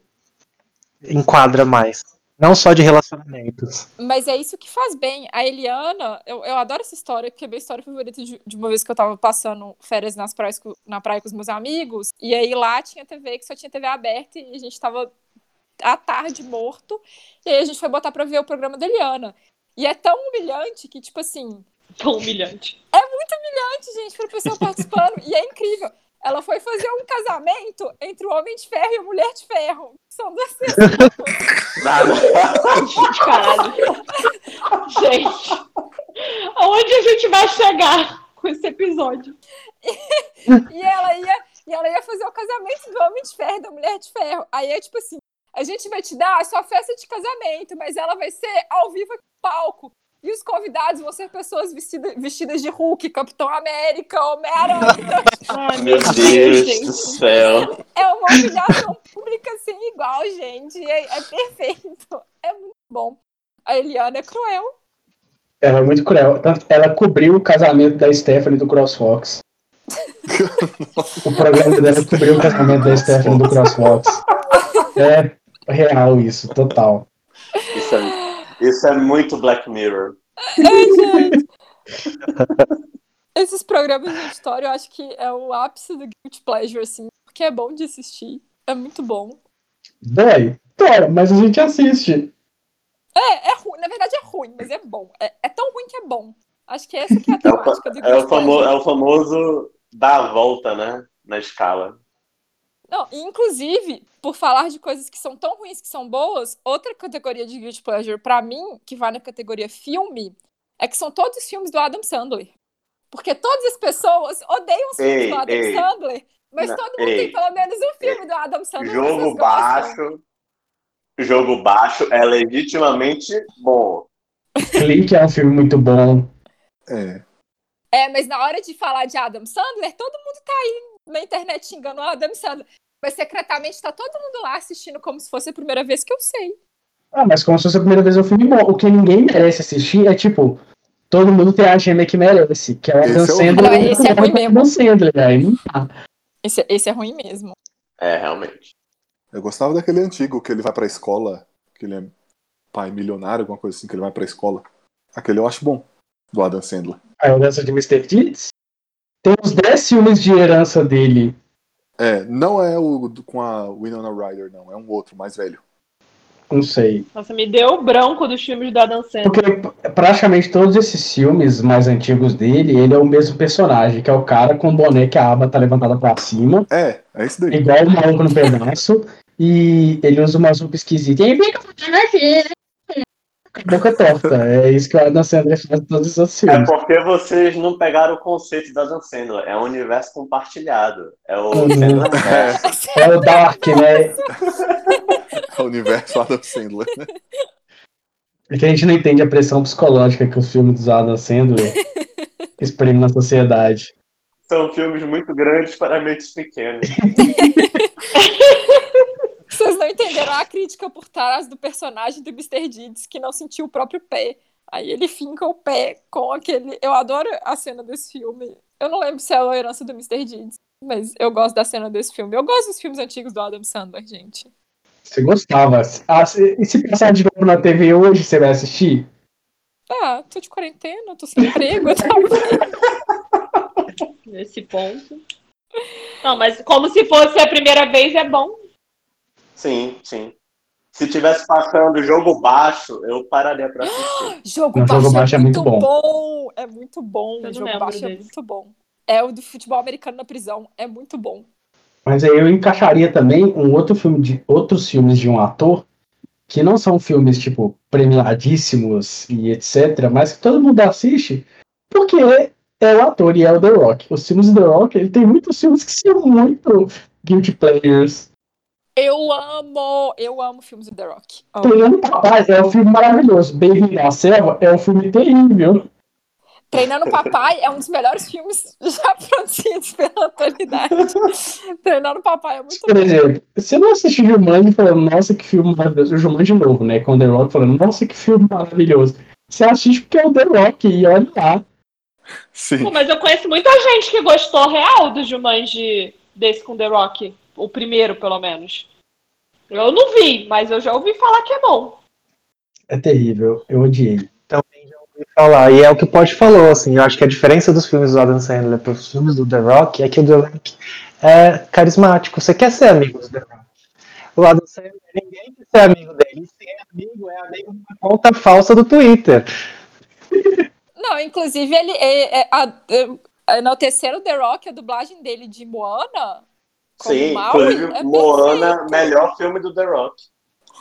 enquadra mais. Não só de relacionamentos. Mas é isso que faz bem. A Eliana, eu, eu adoro essa história, porque é minha história favorita de, de uma vez que eu tava passando férias nas praias, na praia com os meus amigos, e aí lá tinha TV que só tinha TV aberta e a gente tava à tarde morto, e aí a gente foi botar pra ver o programa da Eliana. E é tão humilhante que, tipo assim, Tão humilhante. humilhante, gente, pra pessoa participando. E é incrível. Ela foi fazer um casamento entre o Homem de Ferro e a Mulher de Ferro. São duas pessoas. Nada. Caralho. gente, aonde a gente vai chegar com esse episódio? E ela ia, e ela ia fazer o casamento do Homem de Ferro e da Mulher de Ferro. Aí é tipo assim: a gente vai te dar a sua festa de casamento, mas ela vai ser ao vivo aqui no palco. E os convidados vão ser pessoas vestida, vestidas de Hulk, Capitão América, Homem-Aranha. Ai, Meu Deus do céu. é uma humilhação pública sem igual, gente. É, é perfeito. É muito bom. A Eliana é cruel. Ela é muito cruel. Tanto- Ela cobriu o casamento da Stephanie do CrossFox. o programa dela cobriu o casamento da Stephanie do CrossFox. É real isso, total. Isso é, isso é muito Black Mirror. Ai, gente. Esses programas de história eu acho que é o ápice do Guilty Pleasure, assim, porque é bom de assistir. É muito bom. Dói, dói, mas a gente assiste. É, é ruim. Na verdade é ruim, mas é bom. É, é tão ruim que é bom. Acho que essa que é a É o, temática do é Guilty o famo- Pleasure. é o famoso dar a volta, né? Na escala. Não, inclusive, por falar de coisas que são tão ruins que são boas, outra categoria de Guilty Pleasure, pra mim, que vai na categoria filme, é que são todos os filmes do Adam Sandler. Porque todas as pessoas odeiam os filmes Ei, do Adam ei. Sandler, mas Não, todo mundo ei. tem pelo menos um filme do Adam Sandler. Jogo baixo. Jogo baixo é legitimamente bom. Clique é um filme muito bom. É. É, mas na hora de falar de Adam Sandler, todo mundo tá aí na internet xingando o Adam Sandler. Mas secretamente tá todo mundo lá assistindo como se fosse a primeira vez que eu sei. Ah, mas como se fosse a primeira vez um filme bom. O que ninguém merece assistir é tipo todo mundo tem a gêmea que merece, que é o Adam Esse é o- Sandler. Não, esse é ruim mesmo. Sandler, aí não dá. Esse, esse é ruim mesmo. É, realmente. Eu gostava daquele antigo que ele vai pra escola, que ele é pai milionário, alguma coisa assim, que ele vai pra escola. Aquele eu acho bom, do Adam Sandler. A herança de Mr. Deeds. Tem uns 10 filmes de herança dele. É, não é o do- com a Winona Ryder, não. É um outro, mais velho. Não sei. Nossa, me deu branco dos filmes do Adam Sandler. Porque praticamente todos esses filmes mais antigos dele, ele é o mesmo personagem, que é o cara com o boné que a aba tá levantada pra cima, É, é esse daí. igual o maluco no pedaço, e ele usa uma roupa esquisita. E fica fazendo assim, boca torta. É isso que o Adam Sandler faz em todos os outros É filmes. porque vocês não pegaram o conceito da Adam Sandler. É um universo compartilhado. É o Uhum. Sandler É. É o Dark, né? é o universo Adam Sandler. É que a gente não entende a pressão psicológica que os filmes do Adam Sandler exprimem na sociedade. São filmes muito grandes para mentes pequenas. Vocês não entenderam a crítica por trás do personagem do Mr. Deeds que não sentiu o próprio pé. Aí ele finca o pé com aquele. Eu adoro a cena desse filme. Eu não lembro se é a herança do Mr. Deeds, mas eu gosto da cena desse filme. Eu gosto dos filmes antigos do Adam Sandler, gente. Você gostava? Ah, se- e se passar de novo na TV hoje, você vai assistir? Ah, tô de quarentena, tô sem emprego, tá Nesse ponto. Não, mas como se fosse a primeira vez, é bom. Sim, sim. Se tivesse passando jogo baixo, eu pararia pra assistir. Jogo Não, baixo, Jogo Baixo é, muito bom. É muito bom. Eu Jogo baixo é desse. muito bom. É o do futebol americano na prisão. É muito bom. Mas aí eu encaixaria também um outro filme de outros filmes de um ator que não são filmes tipo premiadíssimos e etc, mas que todo mundo assiste porque é o ator e é o The Rock. Os filmes do The Rock, ele tem muitos filmes que são muito guilty players. Eu amo, eu amo filmes do The Rock. Amo. Treinando Papai é um filme maravilhoso. Baby na Selva é um filme terrível. Treinando Papai é um dos melhores filmes já produzidos pela atualidade. Treinando Papai é muito Por bom. exemplo, você não assistiu Jumanji falando, nossa, que filme maravilhoso. O Jumanji novo, né? Com o The Rock falando, nossa, que filme maravilhoso. Você assiste porque é o The Rock e olha lá. Sim. Pô, mas eu conheço muita gente que gostou real do Jumanji desse com The Rock. O primeiro, pelo menos. Eu não vi, mas eu já ouvi falar que é bom. É terrível, eu odiei. falar. E é o que o Pod falou, assim, eu acho que a diferença dos filmes do Adam Sandler para os filmes do The Rock é que o The Rock é carismático. Você quer ser amigo do The Rock. O Adam Sandler, ninguém quer ser amigo dele. Ser amigo é amigo de uma conta falsa do Twitter. Não, inclusive ele é, é, a, é, enalteceram o The Rock, a dublagem dele de Moana. Como Sim, Maui, inclusive é Moana, melhor filme do The Rock.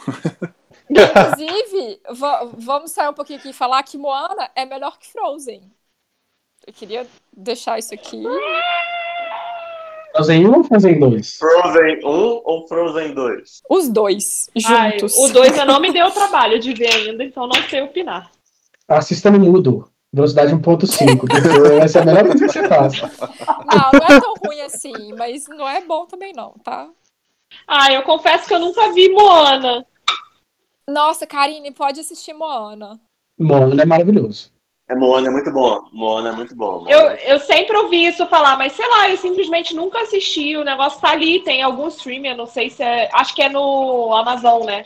Inclusive, va- vamos sair um pouquinho aqui e falar que Moana é melhor que Frozen. Eu queria deixar isso aqui. Frozen 1 ou Frozen 2? Frozen 1 ou Frozen 2? Os dois Ai, juntos. o 2 eu não me deu trabalho de ver ainda, então não sei opinar. Assista no mudo. Velocidade 1.5, porque essa é a melhor coisa que você faz. Não, não é tão ruim assim, mas não é bom também não, tá? Ah, eu confesso que eu nunca vi Moana. Nossa, Karine, pode assistir Moana. Moana é maravilhoso. É, Moana é muito bom. Moana é muito bom. Eu, eu sempre ouvi isso falar, mas sei lá, eu simplesmente nunca assisti. O negócio tá ali, tem algum streaming, eu não sei se é. Acho que é no Amazon, né?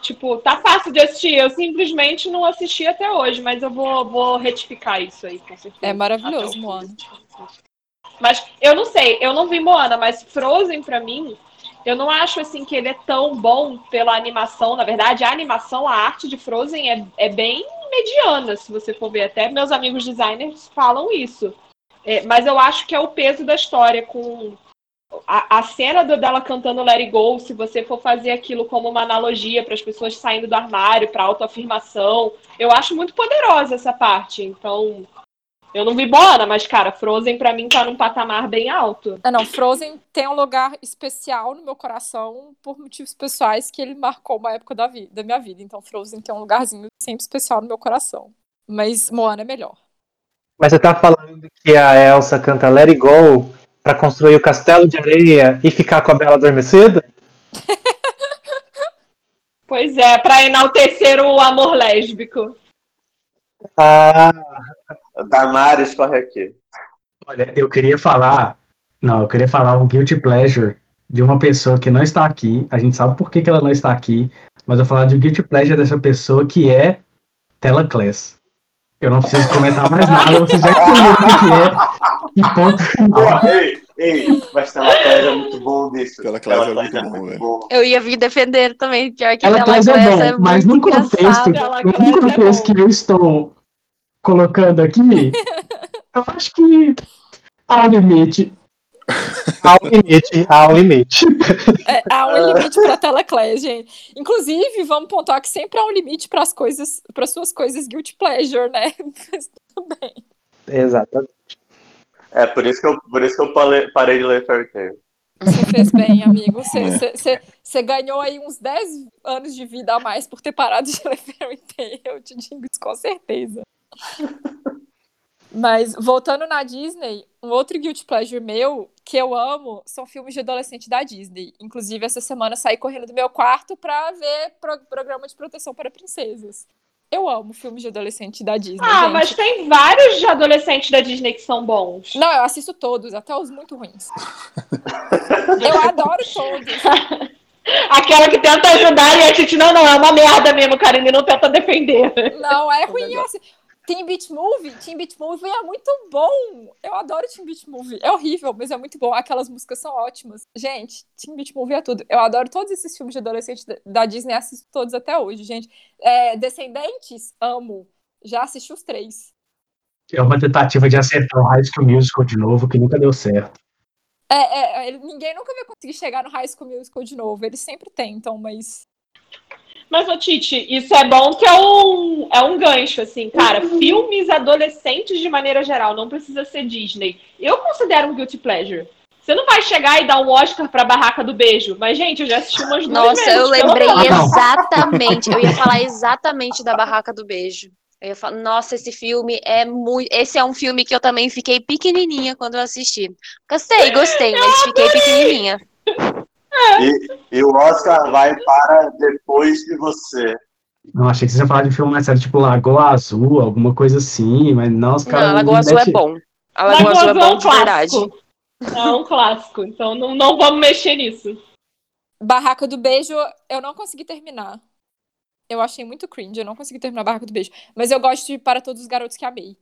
Tipo, tá fácil de assistir. Eu simplesmente não assisti até hoje, mas eu vou, vou retificar isso aí, com certeza. É maravilhoso. Moana. Mas eu não sei, eu não vi Moana, mas Frozen pra mim, eu não acho assim que ele é tão bom pela animação. Na verdade, a animação, a arte de Frozen é, é bem mediana, se você for ver. Até meus amigos designers falam isso. É, mas eu acho que é o peso da história com a, a cena do- dela cantando Let It Go, se você for fazer aquilo como uma analogia para as pessoas saindo do armário, para autoafirmação, eu acho muito poderosa essa parte. Então, eu não vi Moana, mas, cara, Frozen pra mim tá num patamar bem alto. Ah, não, Frozen tem um lugar especial no meu coração por motivos pessoais que ele marcou uma época da, vida, da minha vida. Então, Frozen tem um lugarzinho sempre especial no meu coração. Mas Moana é melhor. Mas você tá falando que a Elsa canta Let It Go pra construir o castelo de areia e ficar com a Bela Adormecida? Pois é, pra enaltecer o amor lésbico. Ah, Damares corre aqui. Olha, eu queria falar. Não, eu queria falar um guilty pleasure de uma pessoa que não está aqui. A gente sabe por que, que ela não está aqui, mas eu vou falar de um guilty pleasure dessa pessoa que é Telaclass. Eu não preciso comentar mais nada, vocês já entenderam o que é. E ponto final. ei, ei, mas Telaclass é muito bom disso. Telaclass é muito bom, velho. Eu ia vir defender também, pior que Ela é bom, mas no muito contexto, no contexto que eu estou colocando aqui, eu acho que há um limite. há um limite, há um limite. É, há um limite pra Teleclass, gente. Inclusive, vamos pontuar que sempre há um limite para as coisas, para suas coisas guilty pleasure, né? Mas tudo bem. Exatamente. É, por isso que eu, por isso que eu parei, parei de ler Fairy Tail. Você fez bem, amigo. Você, É. você- você- você ganhou aí uns 10 anos de vida a mais por ter parado de ler Fairy Tail, eu te digo isso com certeza. Mas, voltando na Disney, um outro guilty pleasure meu, que eu amo, são filmes de adolescente da Disney. Inclusive, essa semana eu saí correndo do meu quarto pra ver pro- programa de proteção para princesas. Eu amo filmes de adolescente da Disney, Ah, gente. mas tem vários de adolescentes da Disney que são bons. Não, eu assisto todos, até os muito ruins. eu adoro todos. Aquela que tenta ajudar e a gente, não, não, é uma merda mesmo, Karine, não tenta defender. Não, é ruim. eu Teen Beach Movie, Teen Beach Movie é muito bom. Eu adoro Teen Beach Movie. É horrível, mas é muito bom. Aquelas músicas são ótimas. Gente, Teen Beach Movie é tudo. Eu adoro todos esses filmes de adolescente da- Disney, assisto todos até hoje, gente. É, Descendentes, amo. Já assisti os três. É uma tentativa de acertar o High School Musical de novo, que nunca deu certo. É, é, ninguém nunca vai conseguir chegar no High School Musical de novo. Eles sempre tentam, mas. Mas, ô Titi, isso é bom que é um, é um gancho, assim, cara. Filmes adolescentes de maneira geral, não precisa ser Disney. Eu considero um guilty pleasure. Você não vai chegar e dar um Oscar pra Barraca do Beijo, mas, gente, eu já assisti umas duas Nossa, vezes. eu pelo lembrei menos. exatamente. Eu ia falar exatamente da Barraca do Beijo. Eu ia falar, nossa, esse filme é muito. Esse é um filme que eu também fiquei pequenininha quando eu assisti. Gostei, gostei, mas fiquei pequenininha. E, e o Oscar vai para depois de você. Não, achei que você ia falar de filme mais sério, tipo Lagoa Azul, alguma coisa assim, mas não, os Não, caras. a Lagoa Azul é bom. A Lagoa Azul é bom de verdade. É um clássico, então não, não vamos mexer nisso. Barraca do Beijo, eu não consegui terminar. Eu achei muito cringe, eu não consegui terminar Barraca do Beijo. Mas eu gosto de Para Todos os Garotos que Amei.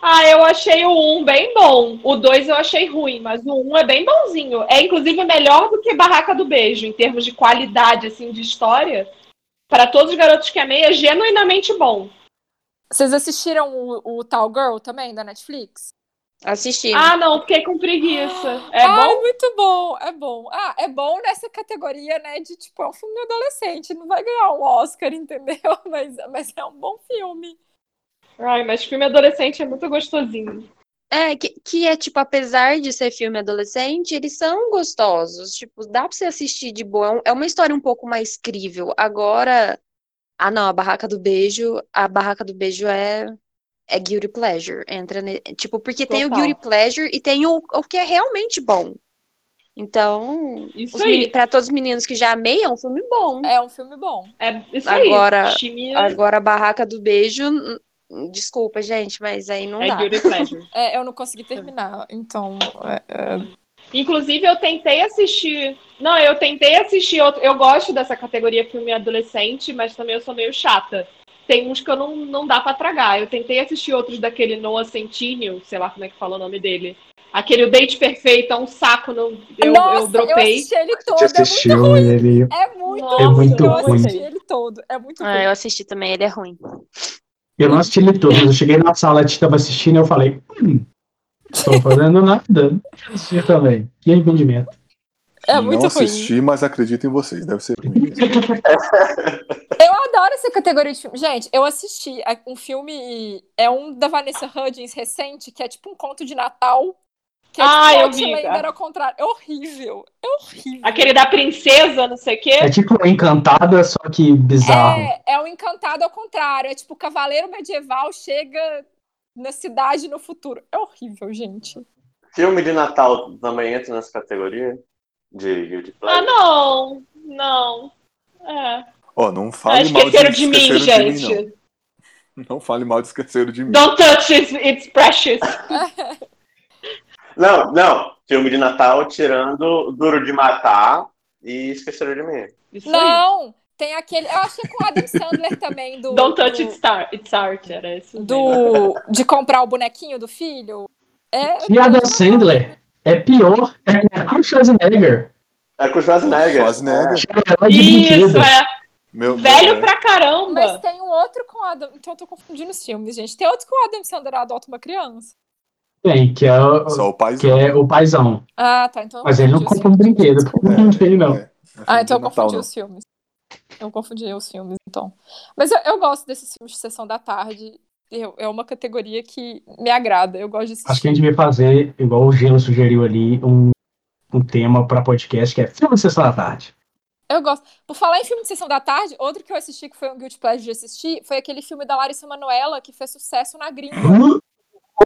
Ah, eu achei o 1 bem bom. O 2 eu achei ruim, mas o 1 é bem bonzinho. É inclusive melhor do que Barraca do Beijo, em termos de qualidade, assim, de história. Para todos os garotos que amei, é genuinamente bom. Vocês assistiram o, o Tal Girl também, da Netflix? Assisti. Ah, não, fiquei com preguiça. É ah, bom? muito bom, é bom. Ah, é bom nessa categoria, né, de tipo, é um filme adolescente, não vai ganhar um Oscar, entendeu? Mas, mas é um bom filme. Ai, mas filme adolescente é muito gostosinho. É, que, que é tipo, apesar de ser filme adolescente, eles são gostosos. Tipo, dá pra você assistir de boa. É É uma história um pouco mais crível. Agora. Ah, não, a Barraca do Beijo. A Barraca do Beijo é. É Guilty Pleasure. Entra ne... Tipo, porque tem o Total. Guilty Pleasure e tem o, o que é realmente bom. Então, Isso os aí. meni- pra todos os meninos que já amei, é um filme bom. É um filme bom. É isso aí. Agora, Time agora a Barraca do Beijo. Desculpa, gente, mas aí não é dá. guilty pleasure. É, eu não consegui terminar, então. é, é, Inclusive, eu tentei assistir. Não, eu tentei assistir outro. Eu gosto dessa categoria filme adolescente, mas também eu sou meio chata. Tem uns que eu não, não dá pra tragar. Eu tentei assistir outros daquele Noah Centineo, sei lá como é que fala o nome dele. Aquele O Date Perfeito, é um saco, não, eu, Nossa, eu dropei. assisti ele todo, gente é muito assistiu ruim. ele. É muito Nossa, ruim, muito eu ruim. assisti ele todo. É muito ruim. Ah, eu assisti também, ele é ruim. Eu não assisti ele todo, mas eu cheguei na sala, a gente tava assistindo e eu falei, hum, tô fazendo nada. Assistir também. Que arrependimento. É não muito ruim. assisti, mas acredito em vocês. Deve ser ruim. Eu adoro essa categoria de filme. Gente, eu assisti a- um filme. É um da Vanessa Hudgens recente, que é tipo um conto de Natal. Que é Ah, tipo eu vi, cara. ao contrário. É horrível. É horrível. Aquele da princesa, não sei o quê. É tipo Encantada, só que bizarro. É, é um encantado ao contrário. É tipo, o cavaleiro medieval chega na cidade no futuro. É horrível, gente. Filme de Natal também entra nessa categoria? De Guilty Ah, não. Não. É. Ó, não Ah, fale mal de esqueceram de mim, Esqueceram de Mim, gente. Não fale mal de esqueceram de mim. Don't touch it, it's precious. Não, não. Filme de Natal tirando Duro de Matar e Esqueceram de Mim. Isso aí. Não, tem aquele. Eu acho que é com o Adam Sandler também, do. Don't touch do, it's, tar, it's art, era esse. do de comprar o bonequinho do filho. É, E Adam Sandler é pior, é com o Schwarzenegger. É com o Schwarzenegger. Schwarzenegger. Isso, é. Meu, Velho é. pra mas caramba. tem um outro com o Adam. Então eu tô confundindo os filmes, gente. Tem outro que o Adam Sandler adota uma criança. Tem, que é o, Só o pai. que é o paizão. Ah, tá. Então Mas ele não compra um brinquedo, porque não tem, não. É, Ah, então eu Natal, confundi não. os filmes. Eu confundi os filmes, então. Mas eu, eu gosto desses filmes de sessão da tarde. Eu- é uma categoria que me agrada. Eu gosto de assistir. Acho que a gente devia fazer, igual o Gelo sugeriu ali, um, um tema pra podcast que é filme de sessão da tarde. Eu gosto. Por falar em filme de sessão da tarde, outro que eu assisti que foi um guilty pleasure de assistir foi aquele filme da Larissa Manoela que fez sucesso na gringa.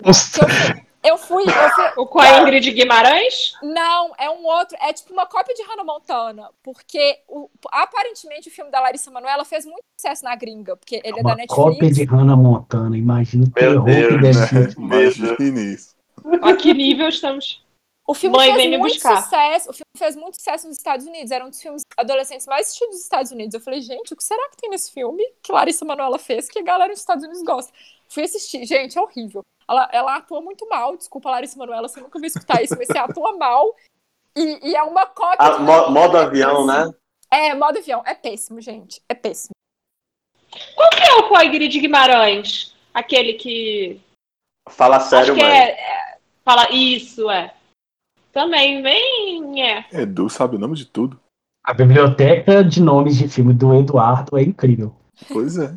Nossa, Que eu fui, eu fui, O com a Ingrid Guimarães? Não, é um outro. É tipo uma cópia de Hannah Montana. Porque o- aparentemente o filme da Larissa Manoela fez muito sucesso na gringa. Porque ele é da uma Netflix. cópia de Hannah Montana. Imagina o terror que Deus, deve né? ser. Imagine isso. A que nível estamos? O filme Mãe, fez muito buscar. sucesso. O filme fez muito sucesso nos Estados Unidos. Era um dos filmes adolescentes mais assistidos dos Estados Unidos. Eu falei, gente, o que será que tem nesse filme que Larissa Manoela fez que a galera nos Estados Unidos gosta? Fui assistir. Gente, é horrível. Ela, ela atua muito mal. Desculpa, Larissa Manoela, você nunca vai escutar isso, mas você atua mal. E, e é uma cópia. Ah, de- mo- modo avião, né? É, modo avião. É péssimo, gente. É péssimo. Qual que é o com a Ingrid Guimarães? Aquele que. Fala sério, acho que mãe. é, é- Fala isso, é. Também, bem. É. Edu sabe o nome de tudo. A biblioteca de nomes de filme do Eduardo é incrível. Pois é.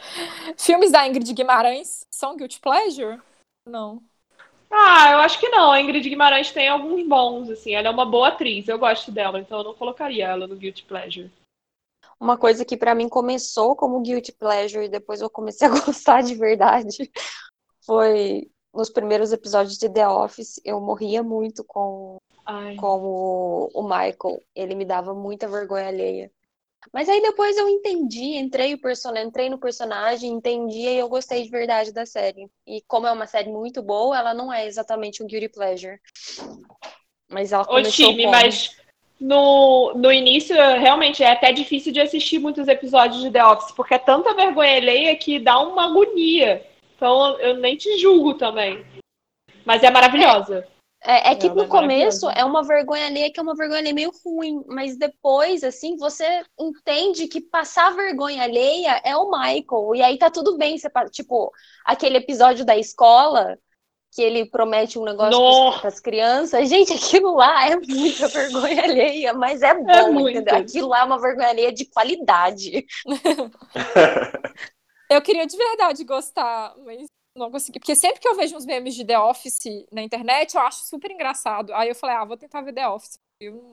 Filmes da Ingrid Guimarães são Guilty Pleasure? Não. Ah, eu acho que não. A Ingrid Guimarães tem alguns bons, assim. Ela é uma boa atriz. Eu gosto dela, então eu não colocaria ela no Guilty Pleasure. Uma coisa que pra mim começou como guilty pleasure e depois eu comecei a gostar de verdade foi nos primeiros episódios de The Office. Eu morria muito com, Ai. com o, o Michael. Ele me dava muita vergonha alheia. Mas aí depois eu entendi, entrei, o person... entrei no personagem, entendi e eu gostei de verdade da série. E como é uma série muito boa, ela não é exatamente um guilty pleasure. Mas ela Ô, começou time, como... mas no, no início, realmente, é até difícil de assistir muitos episódios de The Office, porque é tanta vergonha alheia que dá uma agonia. Então, eu nem te julgo também. Mas é maravilhosa. É, é que Ela no é começo é uma vergonha alheia que é uma vergonha alheia meio ruim, mas depois, assim, você entende que passar vergonha alheia é o Michael, e aí tá tudo bem, você, tipo, aquele episódio da escola, que ele promete um negócio para as crianças, gente, aquilo lá é muita vergonha alheia, mas é bom, muito. entendeu? Aquilo lá é uma vergonha alheia de qualidade. Eu queria de verdade gostar, mas não consegui. Porque sempre que eu vejo uns memes de The Office na internet, eu acho super engraçado. Aí eu falei, ah, vou tentar ver The Office. Eu não-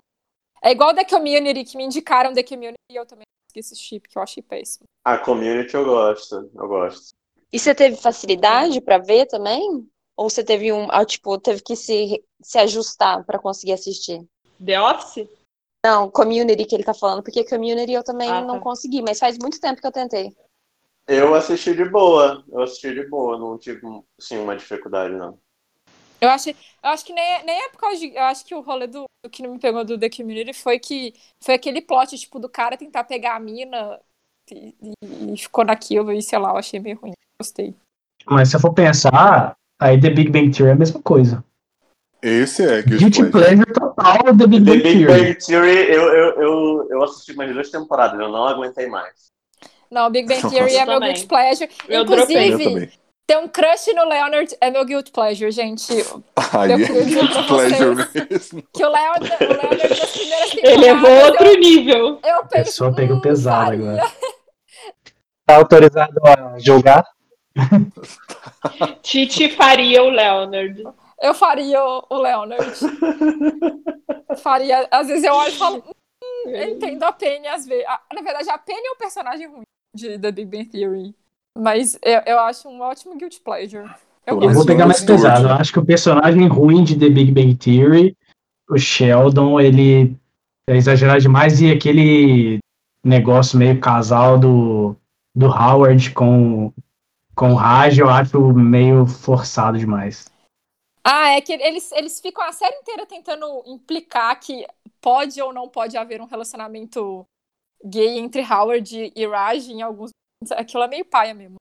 É igual The Community, que me indicaram The Community e eu também não consegui assistir, porque eu achei péssimo. A community eu gosto. Eu gosto. E você teve facilidade para ver também? Ou você teve um, ah, tipo, teve que se, se ajustar para conseguir assistir? The Office? Não, community que ele tá falando, porque community eu também Ah, não tá. consegui, mas faz muito tempo que eu tentei. Eu assisti de boa. Eu assisti de boa. Não tive, sim, uma dificuldade, não. Eu achei, eu acho que nem, nem é por causa de. Eu acho que o rolê do, do que não me pegou do The Community foi que foi aquele plot, tipo, do cara tentar pegar a mina e, e- e ficou naquilo, e sei lá, eu achei meio ruim. Gostei. Mas se eu for pensar, aí The Big Bang Theory é a mesma coisa. Esse é que Guilty Pleasure total The Big The Bang Big Theory. Bang Theory, eu, eu, eu, eu assisti mais duas temporadas. Eu não aguentei mais. Não, Big Bang Theory Eu é meu guilty pleasure. Eu. Eu Inclusive, ter um crush no Leonard é meu guilty pleasure, gente. Aí Eu é guilty pleasure mesmo. Que o Leonard, o Leonard das primeiras temporadas. Elevou outro nível. Eu, eu A penso, pessoa pegou hum, pesado agora. Tá autorizado a julgar? Titi faria o Leonard. Eu faria o, Leonard. faria. Às vezes eu olho e falo, hum, eu entendo a Penny às vezes. Na verdade, a Penny é um personagem ruim de The Big Bang Theory. Mas eu, eu acho um ótimo guilty pleasure. Eu Eu vou pegar o mais pesado. Eu acho que o personagem ruim de The Big Bang Theory, o Sheldon, ele é exagerado demais e aquele negócio meio casal do, do Howard com com Raj, eu acho meio forçado demais. Ah, é que eles, eles ficam a série inteira tentando implicar que pode ou não pode haver um relacionamento gay entre Howard e Raj em alguns. Aquilo é meio paia mesmo.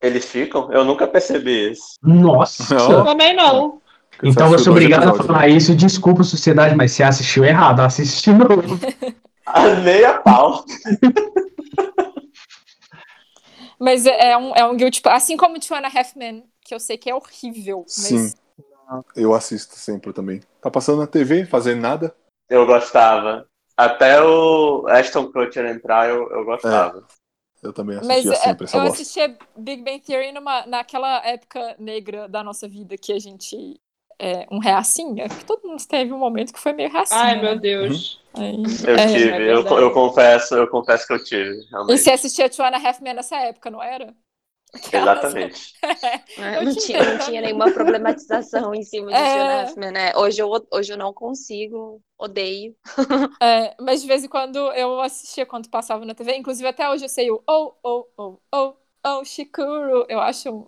Eles ficam? Eu nunca percebi isso. Nossa! Eu também não. Então eu sou Dois obrigado a falar isso. Desculpa, sociedade, mas você assistiu errado. Assiste de novo. Ah, Nem a pau. Mas é é um, é um guilty pleasure. Assim como Two and a Half Men, que eu sei que é horrível. Mas Sim. Eu assisto sempre também. Tá passando na TV, fazendo nada. Eu gostava. Até o Ashton Kutcher entrar, eu, eu gostava. Eu também Mas assistia é, sempre essa eu bosta. assistia Big Bang Theory numa, naquela época negra da nossa vida que a gente é um reacinha, porque todo mundo teve um momento que foi meio reacinha. Ai, né? meu Deus. Aí, Eu é. tive, é eu, eu confesso, eu confesso que eu tive, E realmente. você assistia Two and a Half Men nessa época, não era? Exatamente. É, Eu não, tinha, não tinha nenhuma problematização em cima de É. Fiona Huffman, né? Hoje eu, hoje eu não consigo, odeio. É, mas de vez em quando eu assistia quando passava na TV. Inclusive, até hoje eu sei o oh, oh, oh, oh, oh, Shikuru. Eu acho. um-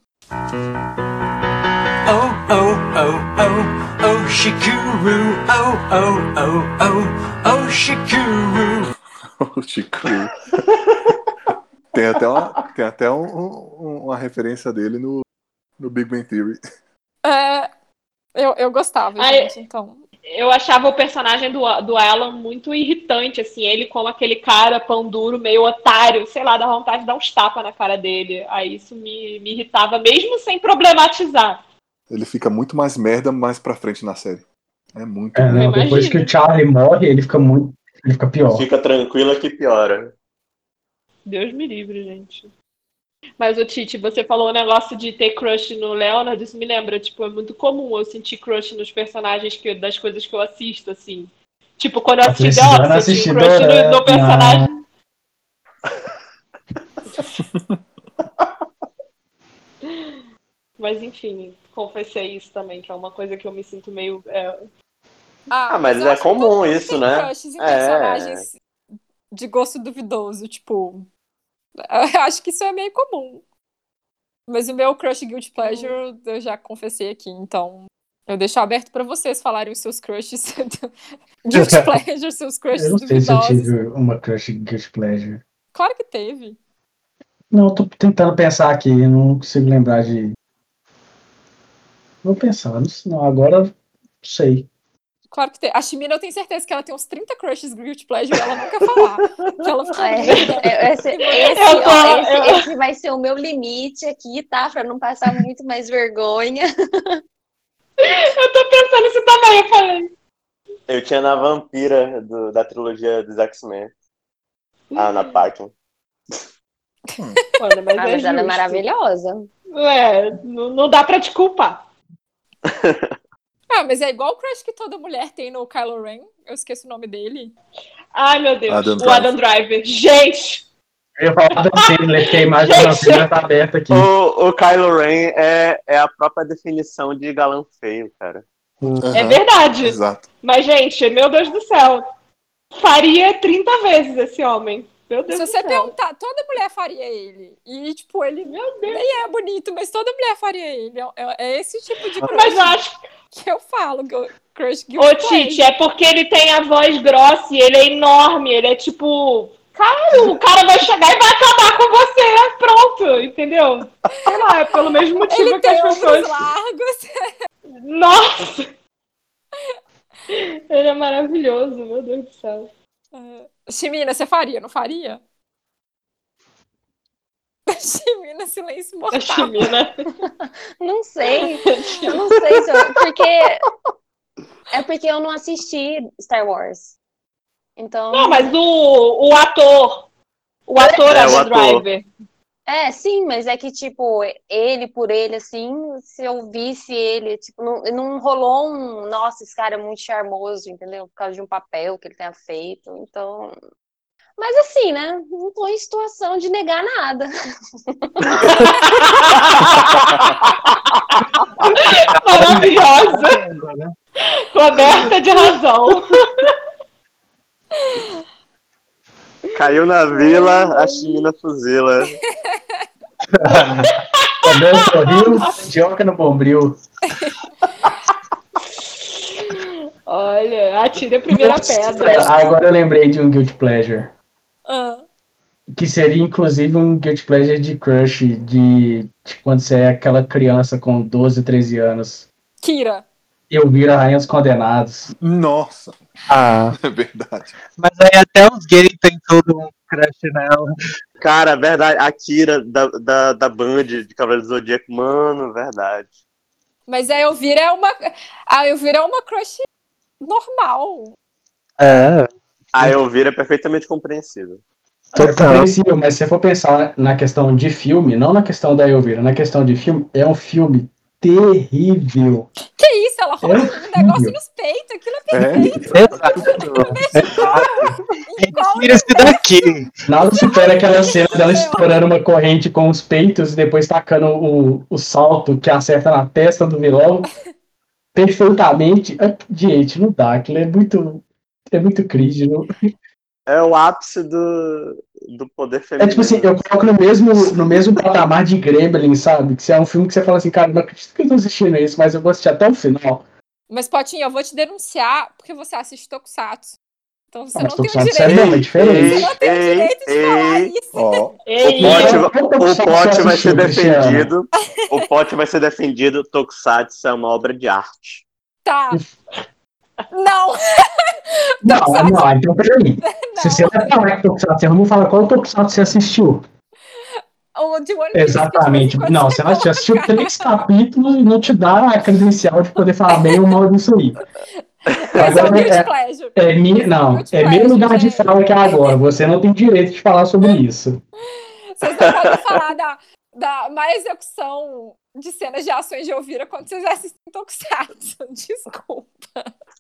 Oh, oh, oh, oh, oh, Shikuru. Oh, oh, oh, oh, oh, Shikuru. O Chico. Tem até, uma, tem até um- um- uma referência dele no, no Big Bang Theory. É, eu, eu gostava, Ai, gente, então. Eu achava o personagem do, do Alan muito irritante, assim, ele como aquele cara pão duro, meio otário, sei lá, dá vontade de dar uns tapas na cara dele. Aí isso me, me irritava, mesmo sem problematizar. Ele fica muito mais merda mais pra frente na série. É muito. É, não, depois que o Charlie morre, ele fica muito. Ele fica pior. Fica tranquila que piora. Deus me livre, gente. Mas, o Titi, você falou o negócio de ter crush no Leonard, isso me lembra, tipo, é muito comum eu sentir crush nos personagens que, das coisas que eu assisto, assim. Tipo, quando eu assisti Office, eu tinha crush no, no Dorama. personagem. Mas, enfim, confessei isso também, que é uma coisa que eu me sinto meio... é, Ah, mas eu é comum isso, né? crushes em É. de gosto duvidoso, tipo. Eu acho que isso é meio comum. Mas o meu crush Guilty Pleasure eu já confessei aqui, então eu deixo aberto pra vocês falarem os seus crushes Guilty Pleasure, seus crushes Eu não sei se eu duvidosos. tive uma crush Guilty Pleasure. Claro que teve. Não, eu tô tentando pensar aqui, eu não consigo lembrar de. Vou pensar, não agora não sei. Claro que teve. A Shimina, eu tenho certeza que ela tem uns 30 crushes Guilty Pleasure e ela quer falar. que ela fica É, doida. é, esse, esse, Eu tô- ó, esse- eu- esse vai ser o meu limite aqui, tá? Pra não passar muito mais vergonha. Eu tô pensando isso também, eu falei. Eu tinha na vampira do- da trilogia dos X-Men. A Ana Paquin. Mano, mas Ah, é mas ela é maravilhosa. É, não, não dá pra te culpar. Ah, mas é igual o crush que toda mulher tem no Kylo Ren. Eu esqueço o nome dele. Ai, meu Deus. Adam o Driver. Adam Driver. Gente! Eu ia falar da Sandler, porque a imagem da. Sandler tá aberta aqui. O, o Kylo Ren é, é a própria definição de galã feio, cara. É Aham, verdade. Exato. Mas, gente, meu Deus do céu. Faria 30 vezes esse homem. Meu Deus Se você perguntar, toda mulher faria ele. E, tipo, ele Meu Deus. nem é bonito, mas toda mulher faria ele. É, é esse tipo de crush Mas eu acho que eu falo. que eu- Crush Ô, guilty Tite, pleasure. é porque ele tem a voz grossa e ele é enorme. Ele é tipo. Cara, o cara vai chegar e vai acabar com você. Pronto, entendeu? Sei lá, é pelo mesmo motivo Ele que as tem ombros pessoas. largos. Nossa! Ele é maravilhoso, meu Deus do céu. É. Chimina, você faria, não faria? Chimina, silêncio A mortal. Chimina. Não sei. Eu não sei se eu. Porque. É porque eu não assisti Star Wars. Então. Não, mas o, o ator. O ator É, o Adam ator. É, sim, mas é que, tipo, ele por ele, assim, se eu visse ele, tipo, não, não rolou um, nossa, esse cara é muito charmoso, entendeu? Por causa de um papel que ele tenha feito, então... Mas assim, né, não tô em situação de negar nada. Maravilhosa. Coberta de razão. Caiu na vila, a China fuzila. Cabelo sorriu, mandioca no bombril. Olha, atire a primeira pedra. Ah, Agora eu lembrei de um Guilty Pleasure. Ah, Que seria inclusive um Guilty Pleasure de crush de, de quando você é aquela criança com 12, 13 anos. Kira. Eu viro a Rainha dos Condenados. Nossa, Ah, é verdade. mas aí até os gays tem todo um crush nela. Cara, verdade. A Kira da, da, da Band de Cavaleiro do Zodíaco, mano, verdade. Mas a Elvira é uma. A Elvira é uma crush normal. É, A Elvira é perfeitamente compreensível. É total. compreensível, mas se você for pensar na questão de filme, não na questão da Elvira, na questão de filme, é um filme terrível. Que isso? Ela rouba É um negócio nos peitos. Aquilo é É, perfeito. Exato. Em qual Tira-se daqui. Nada supera aquela cena dela estourando uma corrente com os peitos e depois tacando o, o salto que acerta na testa do vilão perfeitamente. Ah, Gente, não dá, aquilo é muito. É muito cringe. não- É o ápice do, do poder É feminino. tipo assim, eu coloco no mesmo, no mesmo patamar de Gremlin, sabe? Que se é um filme que você fala assim, cara, não acredito que eu tô assistindo isso, mas eu vou assistir até o final. Mas, Potinho, eu vou te denunciar porque você assiste Tokusatsu. Então você Ah, mas não tem o Tokusatsu direito. é bem diferente. Você não tem o Ei, direito de falar ei, isso. ó, Ei, O pote, o vai ser defendido. O pote vai ser defendido. Tokusatsu é uma obra de arte. Tá. Não, Não, não, então peraí. Se você vai falar que Tokusatsu é ruim, fala qual Tokusatsu você assistiu. o de One Piece. Exatamente. que Não, você já assistiu coloca. três capítulos e não te dá a credencial de poder falar bem ou mal disso aí. É o Agora, é, Pleasure. é minha, não, é meu lugar de fala aqui agora. Você não tem direito de falar sobre isso. Vocês não podem falar da, da má execução de cenas de ações de Elvira quando vocês assistem Tokusatsu. Desculpa.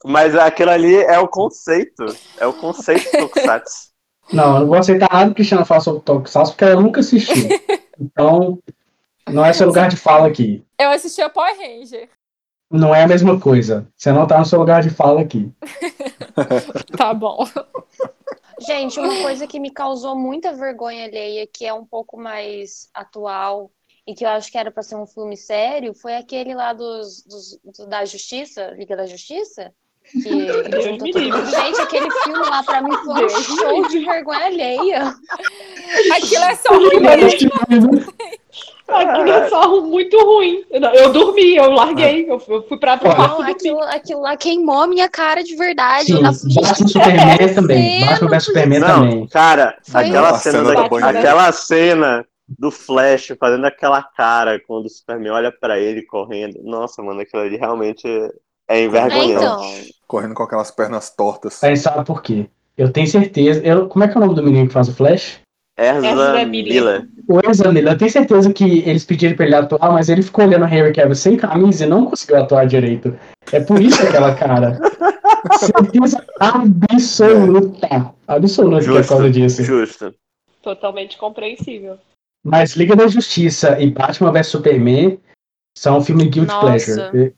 Mas aquilo ali é o conceito. É o conceito do Tokusatsu. Não, eu não vou aceitar nada que o Cristiano fala sobre Tokusatsu, porque eu nunca assisti. Então, não é seu lugar de fala aqui. Eu assisti a Power Ranger. Não é a mesma coisa. Você não tá no seu lugar de fala aqui. Tá bom. Gente, uma coisa que me causou muita vergonha alheia, que é um pouco mais atual e que eu acho que era pra ser um filme sério, foi aquele lá dos, dos- do- da Justiça, Liga da Justiça. Mundo. Gente, aquele filme lá pra mim foi um show de vergonha alheia. Aquilo é só ruim mesmo. Aquilo é só muito ruim. Eu, dormi, eu larguei. Eu fui eu fui pra Não, aquilo, aquilo lá queimou a minha cara de verdade. Sim, Batman Superman essa também. Batman vs Superman Não, também. cara, Foi aquela cena, cena da- aquela cena do Flash fazendo aquela cara quando o Superman olha pra ele correndo. Nossa, mano, aquilo ali realmente é É, envergonhante. então. correndo com aquelas pernas tortas. Aí sabe por quê? Eu tenho certeza. Eu, como é que é o nome do menino que faz o Flash? Ezra Miller. O Ezra Miller. Eu tenho certeza que eles pediram pra ele atuar, mas ele ficou olhando o Henry Cavill sem camisa e não conseguiu atuar direito. É por isso aquela cara. certeza absoluta. Absoluta que é por causa disso. Justo. Totalmente compreensível. Mas Liga da Justiça e Batman vs Superman são um filme guilty Nossa. pleasure.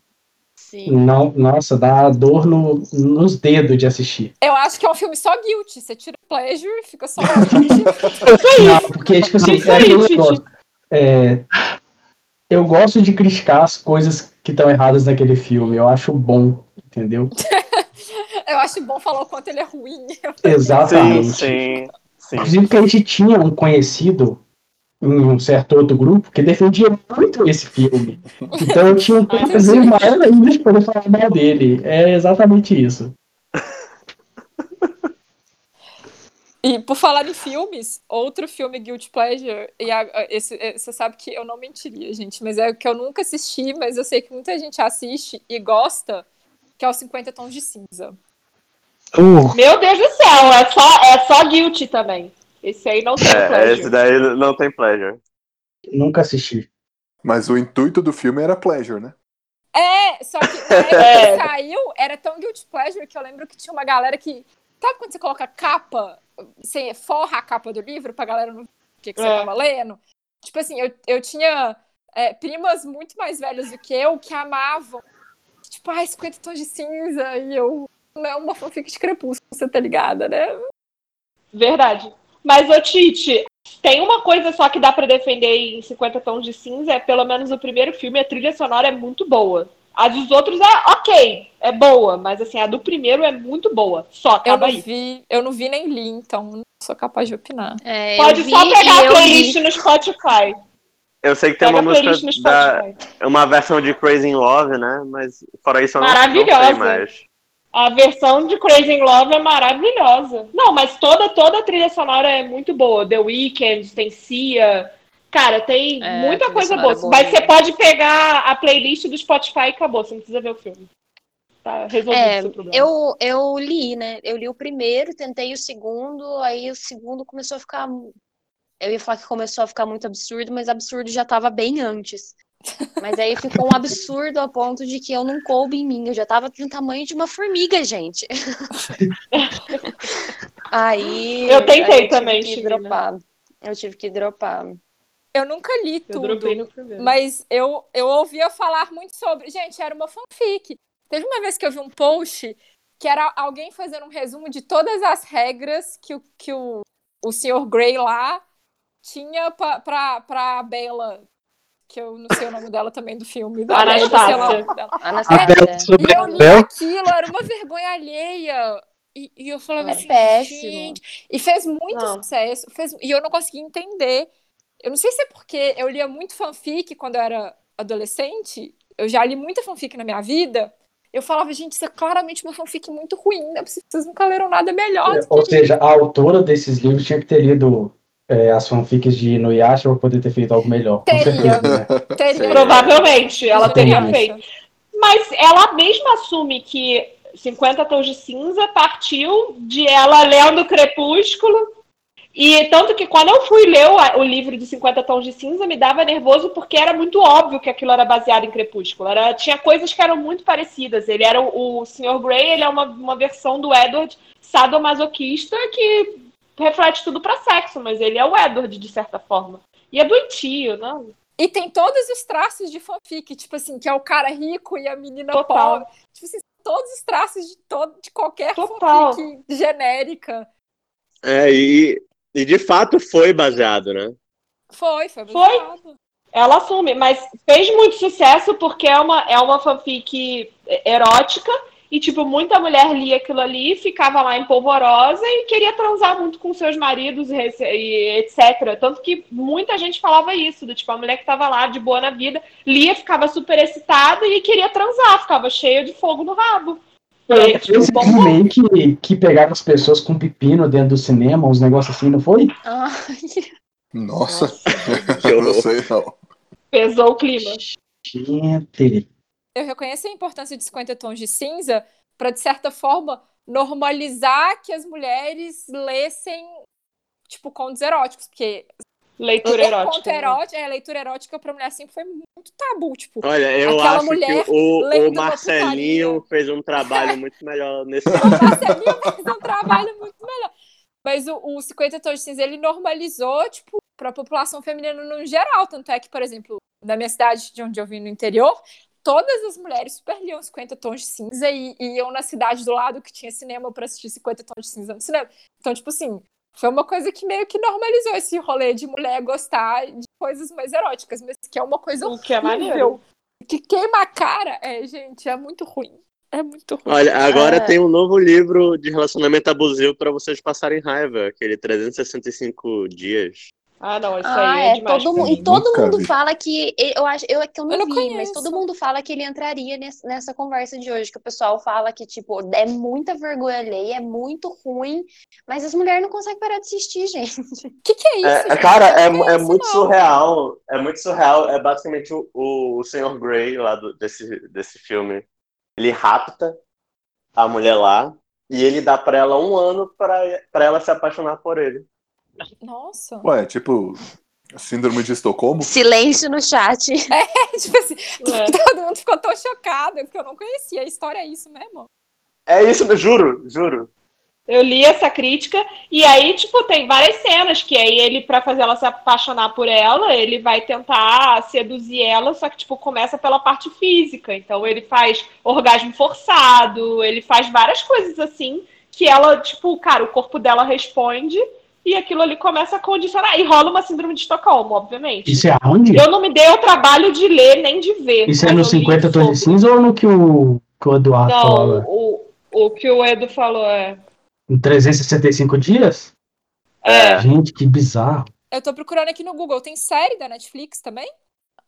Sim. Não, nossa, dá dor no- nos dedos de assistir. Eu acho que é um filme só guilty. Você tira o pleasure e fica só guilty. Não, porque, tipo assim, é aquele negócio. É, eu gosto de criticar as coisas que estão erradas naquele filme. Eu acho bom, entendeu? Eu acho bom falar o quanto ele é ruim. Sim, Exatamente. sim, sim. Inclusive que a gente tinha um conhecido um certo outro grupo que defendia muito esse filme. Então eu tinha um prazer maior ainda de poder falar mal dele. É exatamente isso. E por falar em filmes, outro filme Guilty Pleasure, e a- a- esse, é, você sabe que eu não mentiria, gente, mas é o que eu nunca assisti, mas eu sei que muita gente assiste e gosta, que é o 50 Tons de Cinza. Uh, Meu Deus do céu, é só, é só guilty também. Esse aí não tem É, pleasure. esse daí não tem pleasure. Nunca assisti. Mas o intuito do filme era pleasure, né? É, só que na época É. que saiu, era tão Guilty Pleasure que eu lembro que tinha uma galera que. Sabe quando você coloca capa, você forra a capa do livro pra galera não ver o que, que você É. tava lendo? Tipo assim, eu, eu tinha é, primas muito mais velhas do que eu que amavam. Tipo, ai, 50 tons de cinza. E eu. Não é uma fanfic de crepúsculo, você tá ligada, né? Verdade. Mas, ô Tite, Tem uma coisa só que dá pra defender em 50 Tons de Cinza, é pelo menos o primeiro filme, a trilha sonora é muito boa. A dos outros é ok, é boa, mas assim, a do primeiro é muito boa. Só, Eu acaba não aí. vi, eu não vi nem li, então não sou capaz de opinar. É, Pode vi só pegar a playlist li. no Spotify. Eu sei que tem Pega uma a playlist música no da. Spotify. Uma versão de Crazy in Love, né? Mas fora isso eu não, não sei Maravilhosa. mais. A versão de Crazy in Love é maravilhosa. Não, mas toda, toda a trilha sonora é muito boa. The Weeknd, tem Cia. Cara, tem É, muita coisa boa. é boa Mas você pode pegar a playlist do Spotify e acabou. Você não precisa ver o filme. Tá resolvido É, o seu problema. eu, eu li, né? Eu li o primeiro, tentei o segundo, aí o segundo começou a ficar. Eu ia falar que começou a ficar muito absurdo, mas absurdo já tava bem antes. Mas aí ficou um absurdo a ponto de que eu não coube em mim. Eu já tava do tamanho de uma formiga, gente. aí. Eu tentei aí tive também, que Chimina. dropar. Eu tive que dropar. Eu nunca li Eu tudo, mas eu, eu ouvia falar muito sobre. Gente, era uma fanfic. Teve uma vez que eu vi um post que era alguém fazendo um resumo de todas as regras que o, que o, o Sr. Grey lá tinha pra, pra, pra Bella. Que eu não sei o nome dela também do filme. da Anastasia. Bela E eu li aquilo, era uma vergonha alheia. E, e eu falava É assim, péssimo. gente. E fez muito Não. sucesso. Fez, e eu não conseguia entender. Eu não sei se é porque eu lia muito fanfic quando eu era adolescente. Eu já li muita fanfic na minha vida. Eu falava, gente, isso é claramente uma fanfic muito ruim. É possível, vocês nunca leram nada melhor do que Ou seja, a autora desses livros tinha que ter lido é, as fanfics de Inuyasha para poder ter feito algo melhor. Teria. Com certeza, né? teria. Provavelmente, ela teria feito. Mas ela mesma assume que 50 Tons de Cinza partiu de ela lendo Crepúsculo. E tanto que quando eu fui ler o, o livro de 50 Tons de Cinza, me dava nervoso porque era muito óbvio que aquilo era baseado em Crepúsculo. Era, tinha coisas que eram muito parecidas. Ele era o, o Sr. Grey, ele é uma, uma versão do Edward sadomasoquista que reflete tudo pra sexo, mas ele é o Edward, de certa forma. E é doentio, não? E tem todos os traços de fanfic, tipo assim, que é o cara rico e a menina Total. pobre. Tipo assim, todos os traços de, todo, de qualquer Total. fanfic genérica. É, e, e de fato foi baseado, né? Foi, foi Foi? baseado. Ela assume, mas fez muito sucesso porque é uma, é uma fanfic erótica e, tipo, muita mulher lia aquilo ali, ficava lá em polvorosa e queria transar muito com seus maridos e, etc. Tanto que muita gente falava isso, do tipo, a mulher que tava lá de boa na vida, lia, ficava super excitada e queria transar, ficava cheia de fogo no rabo. Aí, tipo, Esse bom, que, que pegaram as pessoas com pepino dentro do cinema, uns negócios assim, não foi? Ai, Nossa, Que eu não sei não. pesou o clima. Gente, Eu reconheço a importância de 50 tons de cinza para, de certa forma, normalizar que as mulheres lessem, tipo, contos eróticos. Porque Leitura erótica. conto né? erótico, é, leitura erótica pra mulher sempre foi muito tabu. Tipo, Olha, eu acho mulher que o, o Marcelinho fez um trabalho muito melhor nesse O Marcelinho fez um trabalho muito melhor. Mas o, o 50 Tons de Cinza, ele normalizou, tipo, pra população feminina no geral. Tanto é que, por exemplo, na minha cidade, de onde eu vim no interior, todas as mulheres super liam 50 Tons de Cinza e, e iam na cidade do lado que tinha cinema pra assistir 50 Tons de Cinza no cinema. Então, tipo assim, foi uma coisa que meio que normalizou esse rolê de mulher gostar de coisas mais eróticas, mas que é uma coisa O que é horrível. maneiro. Que queima a cara. É, gente, é muito ruim. É muito ruim. Olha, agora É. tem um novo livro de relacionamento abusivo pra vocês passarem raiva, aquele 365 dias. Ah, não, isso Ah, aí é, é, demais. todo e todo mundo vi. fala que eu acho eu é que eu não, Eu não vi, mas conheço. todo mundo fala que ele entraria nesse- nessa conversa de hoje, que o pessoal fala que tipo é muita vergonha alheia, é muito ruim, mas as mulheres não conseguem parar de assistir, gente. O que, que é isso? É, gente? cara, é, é muito não. surreal. É muito surreal. É basicamente o, o, o Sr. Grey lá do- desse, desse filme. Ele rapta a mulher lá e ele dá pra ela um ano pra, pra ela se apaixonar por ele. Nossa. Ué, tipo, síndrome de Estocolmo? Silêncio no chat. É, tipo assim, É. todo mundo ficou tão chocado, porque eu não conhecia. A história é isso mesmo. É isso, juro, juro. Eu li essa crítica e aí, tipo, tem várias cenas que aí ele, pra fazer ela se apaixonar por ela, ele vai tentar seduzir ela, só que, tipo, começa pela parte física. Então ele faz orgasmo forçado, ele faz várias coisas assim que ela, tipo, cara, o corpo dela responde e aquilo ali começa a condicionar. E rola uma síndrome de Estocolmo, obviamente. Isso é aonde? Eu não me dei o trabalho de ler nem de ver. Isso é no eu li 50 tons de cinza ou no que o, que o Eduardo falou? Não, o, o que o Edu falou é. Em 365 dias? É. Gente, que bizarro. Eu tô procurando aqui no Google. Tem série da Netflix também?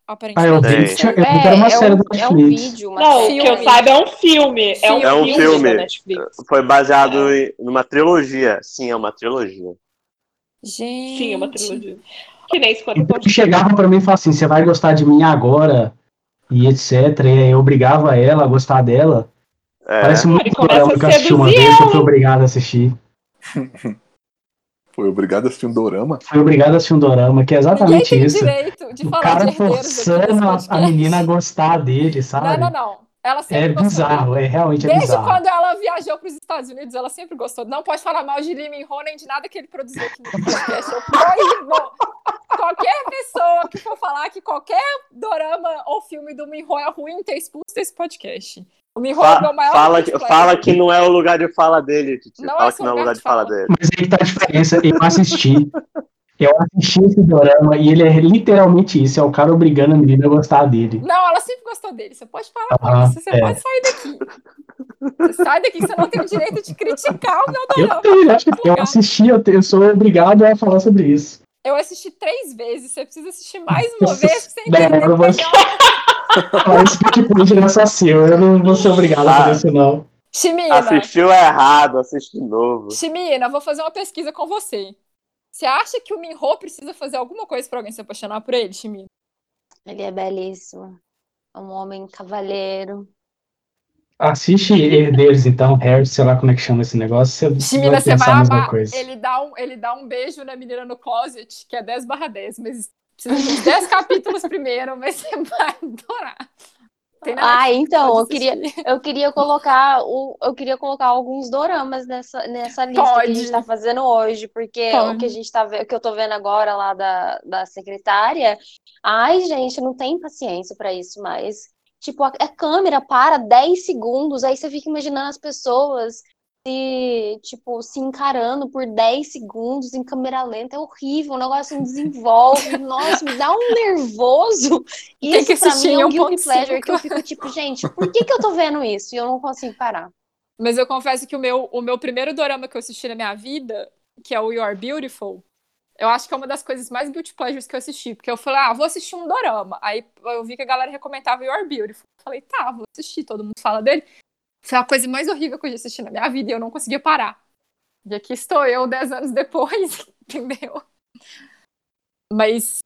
Ah, Aparentemente. eu vi que tinha- eu vi que era uma série da Netflix. Não, que eu saiba é um filme. É um, É um filme, filme. da Netflix. Foi baseado em numa trilogia. Sim, é uma trilogia. Gente. Sim, é uma trilogia. Que nem 50 Então chegava pra mim e falava assim, você vai gostar de mim agora, e etc. E aí eu obrigava ela a gostar dela. É. Parece muito a que eu assisti uma vez, eu fui obrigado a assistir. Foi obrigado a assistir um dorama? Fui obrigado a assistir um dorama, que é exatamente tem isso. direito de O falar cara forçando a, menina a gostar dele, sabe? Não, não, não. Ela sempre É gostou bizarro, dele. é realmente é Desde bizarro. quando ela viajou para os Estados Unidos, ela sempre gostou. Não pode falar mal de Lee Min Ho nem de nada que ele produziu aqui no podcast. Eu proíbo qualquer pessoa que for falar que qualquer dorama ou filme do Min Ho é ruim ter expulso desse podcast. O Min Ho é o meu maior fala, que, fala que não é o lugar de fala dele, Titi. Não fala é que não é o lugar de fala dele. Mas aí que tá a diferença, eu assisti. Eu assisti esse dorama e ele é literalmente isso, é o cara obrigando a menina a gostar dele. Não, ela sempre gostou dele. Você pode falar com Ah, isso. Você é. pode sair daqui. Você sai daqui, você não tem o direito de criticar o meu Eu dorama. tenho, eu assisti, eu, tenho- eu sou obrigado a falar sobre isso. Eu assisti três vezes. Você precisa assistir mais uma vez pra você Não, entender. eu não que pode nessa seu, eu não vou ser obrigado a fazer isso não. Chimina, Assistiu errado, assiste de novo. Chimina, vou fazer uma pesquisa com você. Você acha que o Minho precisa fazer alguma coisa pra alguém se apaixonar por ele, Chimina? Ele é belíssimo. É um homem cavalheiro. Assiste Herdeiros, então, Harry, sei lá como é que chama esse negócio, você Chimina, vai você vai coisa. Ele dá, um, ele dá um beijo na menina no closet, que é 10 barra 10, mas precisa de uns 10 capítulos primeiro, mas você vai adorar. Ah, então, eu pode queria, eu queria colocar o, eu queria colocar alguns doramas nessa, nessa lista que a Pode. gente tá fazendo hoje, porque o Pode. que a gente tá o que eu tô vendo agora lá da, da secretária, ai, gente, não tem paciência pra isso mais. Tipo, a, a câmera para 10 segundos, aí você fica imaginando as pessoas se, tipo, se encarando por 10 segundos em câmera lenta, é horrível, o negócio não desenvolve, nossa, me dá um nervoso. Tem Isso que pra mim é um guilty 1.5. pleasure que eu fico tipo, gente, por que que eu tô vendo isso e eu não consigo parar? Mas eu confesso que o meu, o meu primeiro dorama que eu assisti na minha vida, que é o You Are Beautiful, eu acho que é uma das coisas mais guilty pleasures que eu assisti. Porque eu falei, ah, vou assistir um dorama. Aí eu vi que a galera recomendava You Are Beautiful. Eu falei, tá, vou assistir, todo mundo fala dele. Foi a coisa mais horrível que eu já assisti na minha vida e eu não conseguia parar. E aqui estou eu, 10 anos depois, entendeu? Mas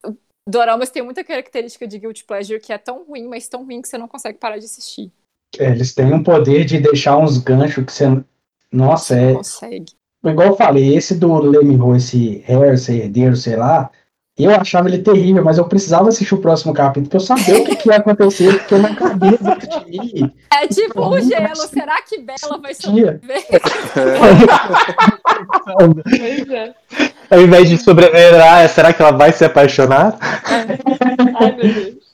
doramas têm muita característica de guilty pleasure que é tão ruim, mas tão ruim que você não consegue parar de assistir. É, eles têm um poder de deixar uns ganchos que você. Nossa, Você é. consegue. Igual eu falei, esse do Lemmy esse Hair, esse herdeiro, sei lá, eu achava ele terrível, mas eu precisava assistir o próximo capítulo pra eu saber o que, que ia acontecer, porque eu não cabia dentro de mim. É tipo o Não, gelo. Será que Bela vai sobreviver? Pois é. Ao invés de sobreviver, ah, será que ela vai se apaixonar? Ai, meu Deus.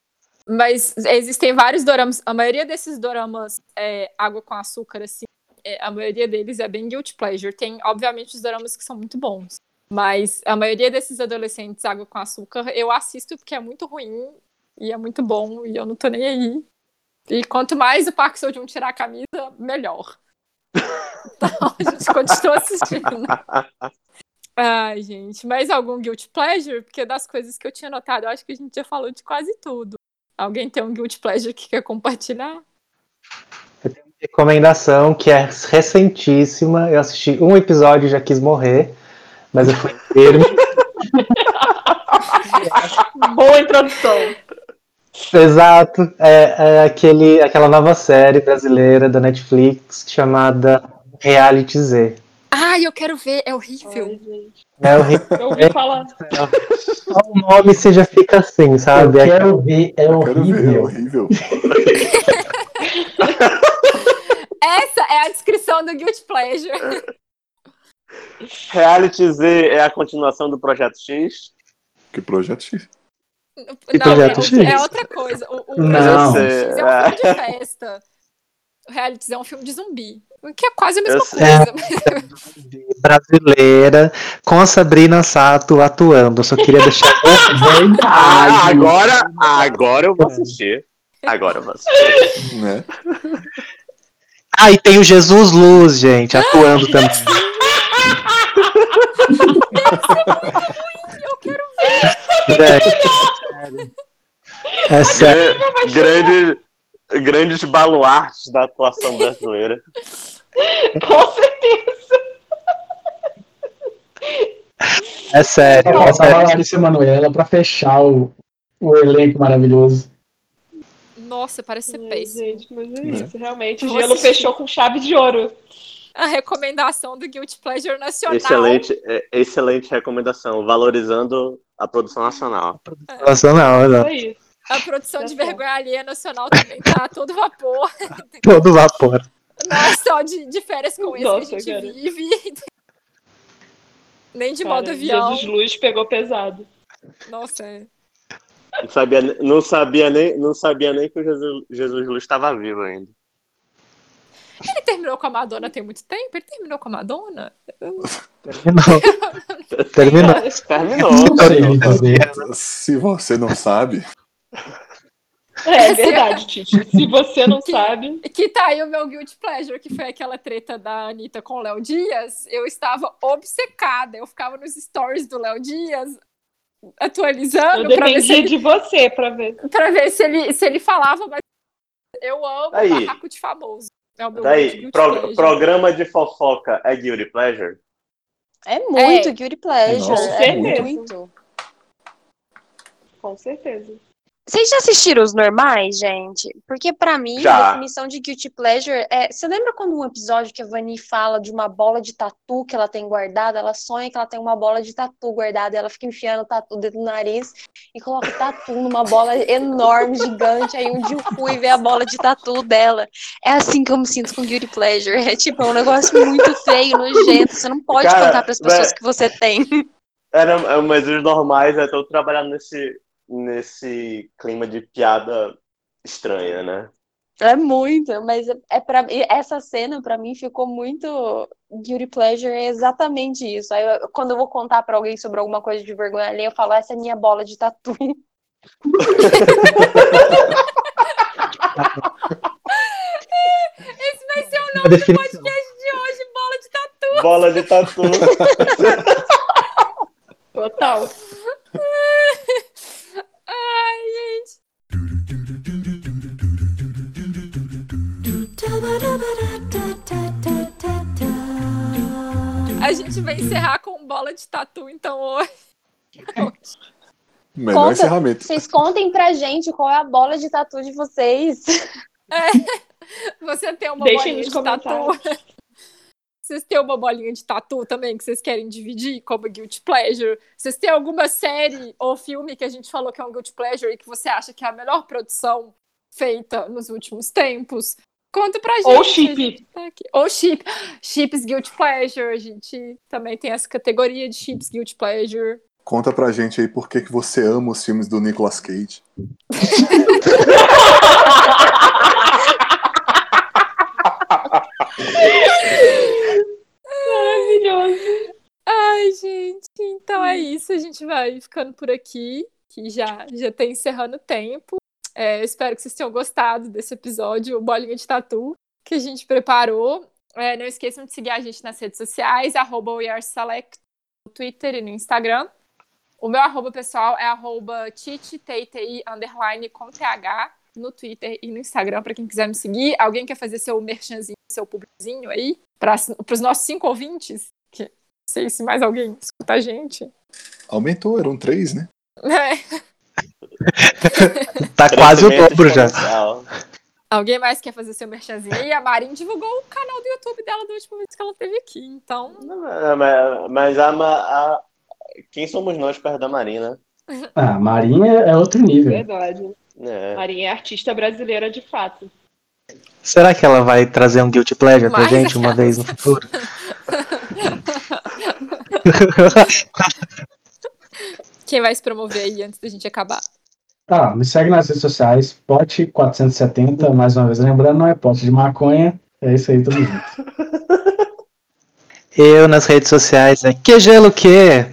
Mas existem vários doramas. A maioria desses doramas é água com açúcar, assim. é, a maioria deles é bem guilty pleasure. Tem, obviamente, os doramas que são muito bons. Mas a maioria desses adolescentes água com açúcar eu assisto porque é muito ruim e é muito bom e eu não tô nem aí. E quanto mais o Park Seo Joon tirar a camisa, melhor. Então a gente continua assistindo. Ai, gente, mais algum guilty pleasure? Porque das coisas que eu tinha notado, eu acho que a gente já falou de quase tudo. Alguém tem um guilty pleasure que quer compartilhar? Recomendação que é recentíssima. Eu assisti um episódio e já quis morrer, mas eu fui inteiro. Boa introdução. Exato. É, é aquele, aquela nova série brasileira da Netflix chamada Reality Z. Ai, eu quero ver, é horrível. Ai, gente. É horrível. Eu ouvi falar. Só o nome você já fica assim, Eu sabe? É quero ver, é é horrível. horrível. Essa é a descrição do guilty pleasure. Reality Z é a continuação do Projeto X. Que projeto X? Não, Projeto é, X? é outra coisa. O, o Não. Projeto X é um filme de festa. O reality é um filme de zumbi. Que é quase a mesma Eu sei. coisa. Brasileira, com a Sabrina Sato atuando. Eu só queria deixar. Ah, agora, agora eu vou assistir. Agora eu vou assistir. Né? Ah, e tem o Jesus Luz, gente, atuando também. Eu quero ver. Gente, É sério. Gra- grande, grandes baluartes da atuação brasileira. Com certeza. É sério. Eu É passava a sério. Larissa Manoela pra fechar o, o elenco maravilhoso. Nossa, parece ser péssimo. gente, mas é isso, realmente. O gelo fechou com chave de ouro. A recomendação do Guilty Pleasure Nacional. Excelente, é, excelente recomendação, valorizando a produção nacional. Nacional, Isso né? aí. A produção Tá de certo. vergonha alheia nacional também tá a todo vapor. Todo vapor. Não é só de, de férias com Nossa, que a gente cara. vive. Nem de Cara, modo avião. Jesus Luz pegou pesado. Nossa, é. Não sabia, não sabia, nem, não sabia nem que o Jesus, Jesus Luz estava vivo ainda. Ele terminou com a Madonna tem muito tempo? Ele terminou com a Madonna? Terminou. Terminou. Terminou. Dizer. Se você não sabe, É verdade, Titi. Se você não sabe. Que tá aí o meu Guilty Pleasure, que foi aquela treta da Anitta com o Léo Dias. Eu estava obcecada. Eu ficava nos stories do Léo Dias atualizando Eu pra ver, se dependia ele, de você pra ver. pra ver se ele, se ele falava, mas eu amo Aí. barraco de famoso. É o meu Daí, pro- programa de fofoca é Guilty Pleasure? É muito É. Guilty Pleasure. Nossa, é muito. muito. Com certeza. Vocês já assistiram os normais, gente? Porque pra mim, Já. a definição de guilty pleasure é. Você lembra quando um episódio que a Vani fala de uma bola de tatu que ela tem guardada? Ela sonha que ela tem uma bola de tatu guardada, e ela fica enfiando o tatu dentro do nariz e coloca o tatu numa bola enorme, gigante. Aí um dia eu fui ver a bola de tatu dela. É assim que eu me sinto com guilty pleasure. É tipo, é um negócio muito feio, nojento. Você não pode Cara, contar pras pessoas vai- que você tem. Era, mas os normais é todo trabalhando nesse, nesse clima de piada estranha, né? É muito, mas é, para essa cena pra mim ficou muito guilty pleasure, é exatamente isso. Aí eu- quando eu vou contar pra alguém sobre alguma coisa de vergonha ali, eu falo, essa é minha bola de tatu. Esse vai ser o nome do podcast de hoje, bola de tatu. Bola de tatu. Total. Gente. A gente vai encerrar com bola de tatu, então hoje. melhor Conta. encerramento. Vocês contem pra gente qual é a bola de tatu de vocês. Você tem uma bolinha nos de tatu. Vocês têm uma bolinha de tatu também que vocês querem dividir como guilty pleasure? Vocês têm alguma série ou filme que a gente falou que é um guilty pleasure e que você acha que é a melhor produção feita nos últimos tempos? Conta pra gente. Ou chip. tá. Ou chip. Chips guilty pleasure. A gente também tem essa categoria de chips guilty pleasure. Conta pra gente aí por que, que você ama os filmes do Nicolas Cage. Maravilhoso. Ai, gente, então é isso. A gente vai ficando por aqui, que já já tá encerrando o tempo. É, espero que vocês tenham gostado desse episódio, o Bolinha de Tatu, que a gente preparou. É, não esqueçam de seguir a gente nas redes sociais, arroba WeAreSelect, no Twitter e no Instagram. O meu arroba pessoal é arroba underline, com TH, no Twitter e no Instagram, para quem quiser me seguir. Alguém quer fazer seu merchanzinho, seu publizinho aí, para os nossos cinco ouvintes? Que não sei se mais alguém escuta a gente. Aumentou, eram três, né? É. Tá quase o dobro já. Alguém mais quer fazer seu merchanzinho? E a Marin divulgou o canal do YouTube dela da última vez que ela esteve aqui. Então, Não, Mas, mas a, a- quem somos nós perto da Marina? Ah, Marinha é outro nível. Verdade. É. Marinha é artista brasileira de fato. Será que ela vai trazer um guilty pleasure pra Mais gente uma vez no futuro? quem vai se promover aí antes da gente acabar? Tá, me segue nas redes sociais, pote470, mais uma vez lembrando, não é pote de maconha. É isso aí, tudo junto. Eu nas redes sociais é que gelo que?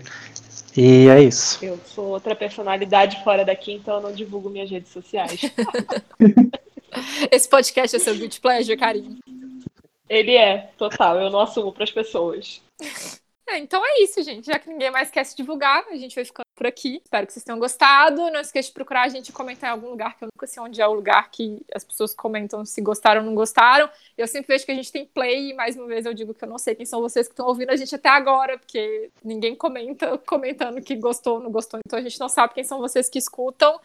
E é isso. Eu sou outra personalidade fora daqui, então eu não divulgo minhas redes sociais. Esse podcast é seu guilty pleasure, carinho. Ele é, total, eu não assumo pras pessoas. É, então é isso, gente. Já que ninguém mais quer se divulgar, a gente vai ficando por aqui. Espero que vocês tenham gostado. Não esqueça de procurar a gente e comentar em algum lugar, que eu nunca sei onde é o lugar que as pessoas comentam se gostaram ou não gostaram. Eu sempre vejo que a gente tem play, e mais uma vez eu digo que eu não sei quem são vocês que estão ouvindo a gente até agora, porque ninguém comenta comentando que gostou ou não gostou, então a gente não sabe quem são vocês que escutam.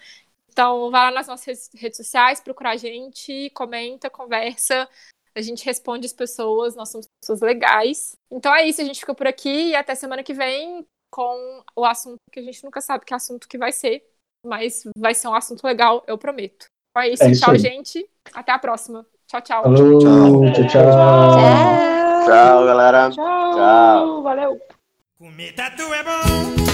Então, vai lá nas nossas redes- redes sociais, procura a gente, comenta, conversa. A gente responde as pessoas, nós somos pessoas legais. Então é isso, a gente fica por aqui e até semana que vem com o assunto que a gente nunca sabe que assunto que vai ser, mas vai ser um assunto legal, eu prometo. Então é isso, É isso tchau, aí. gente. Até a próxima. Tchau, tchau. Falou, tchau, tchau. Tchau, galera. Tchau. Tchau. Valeu. Comer tatu é bom,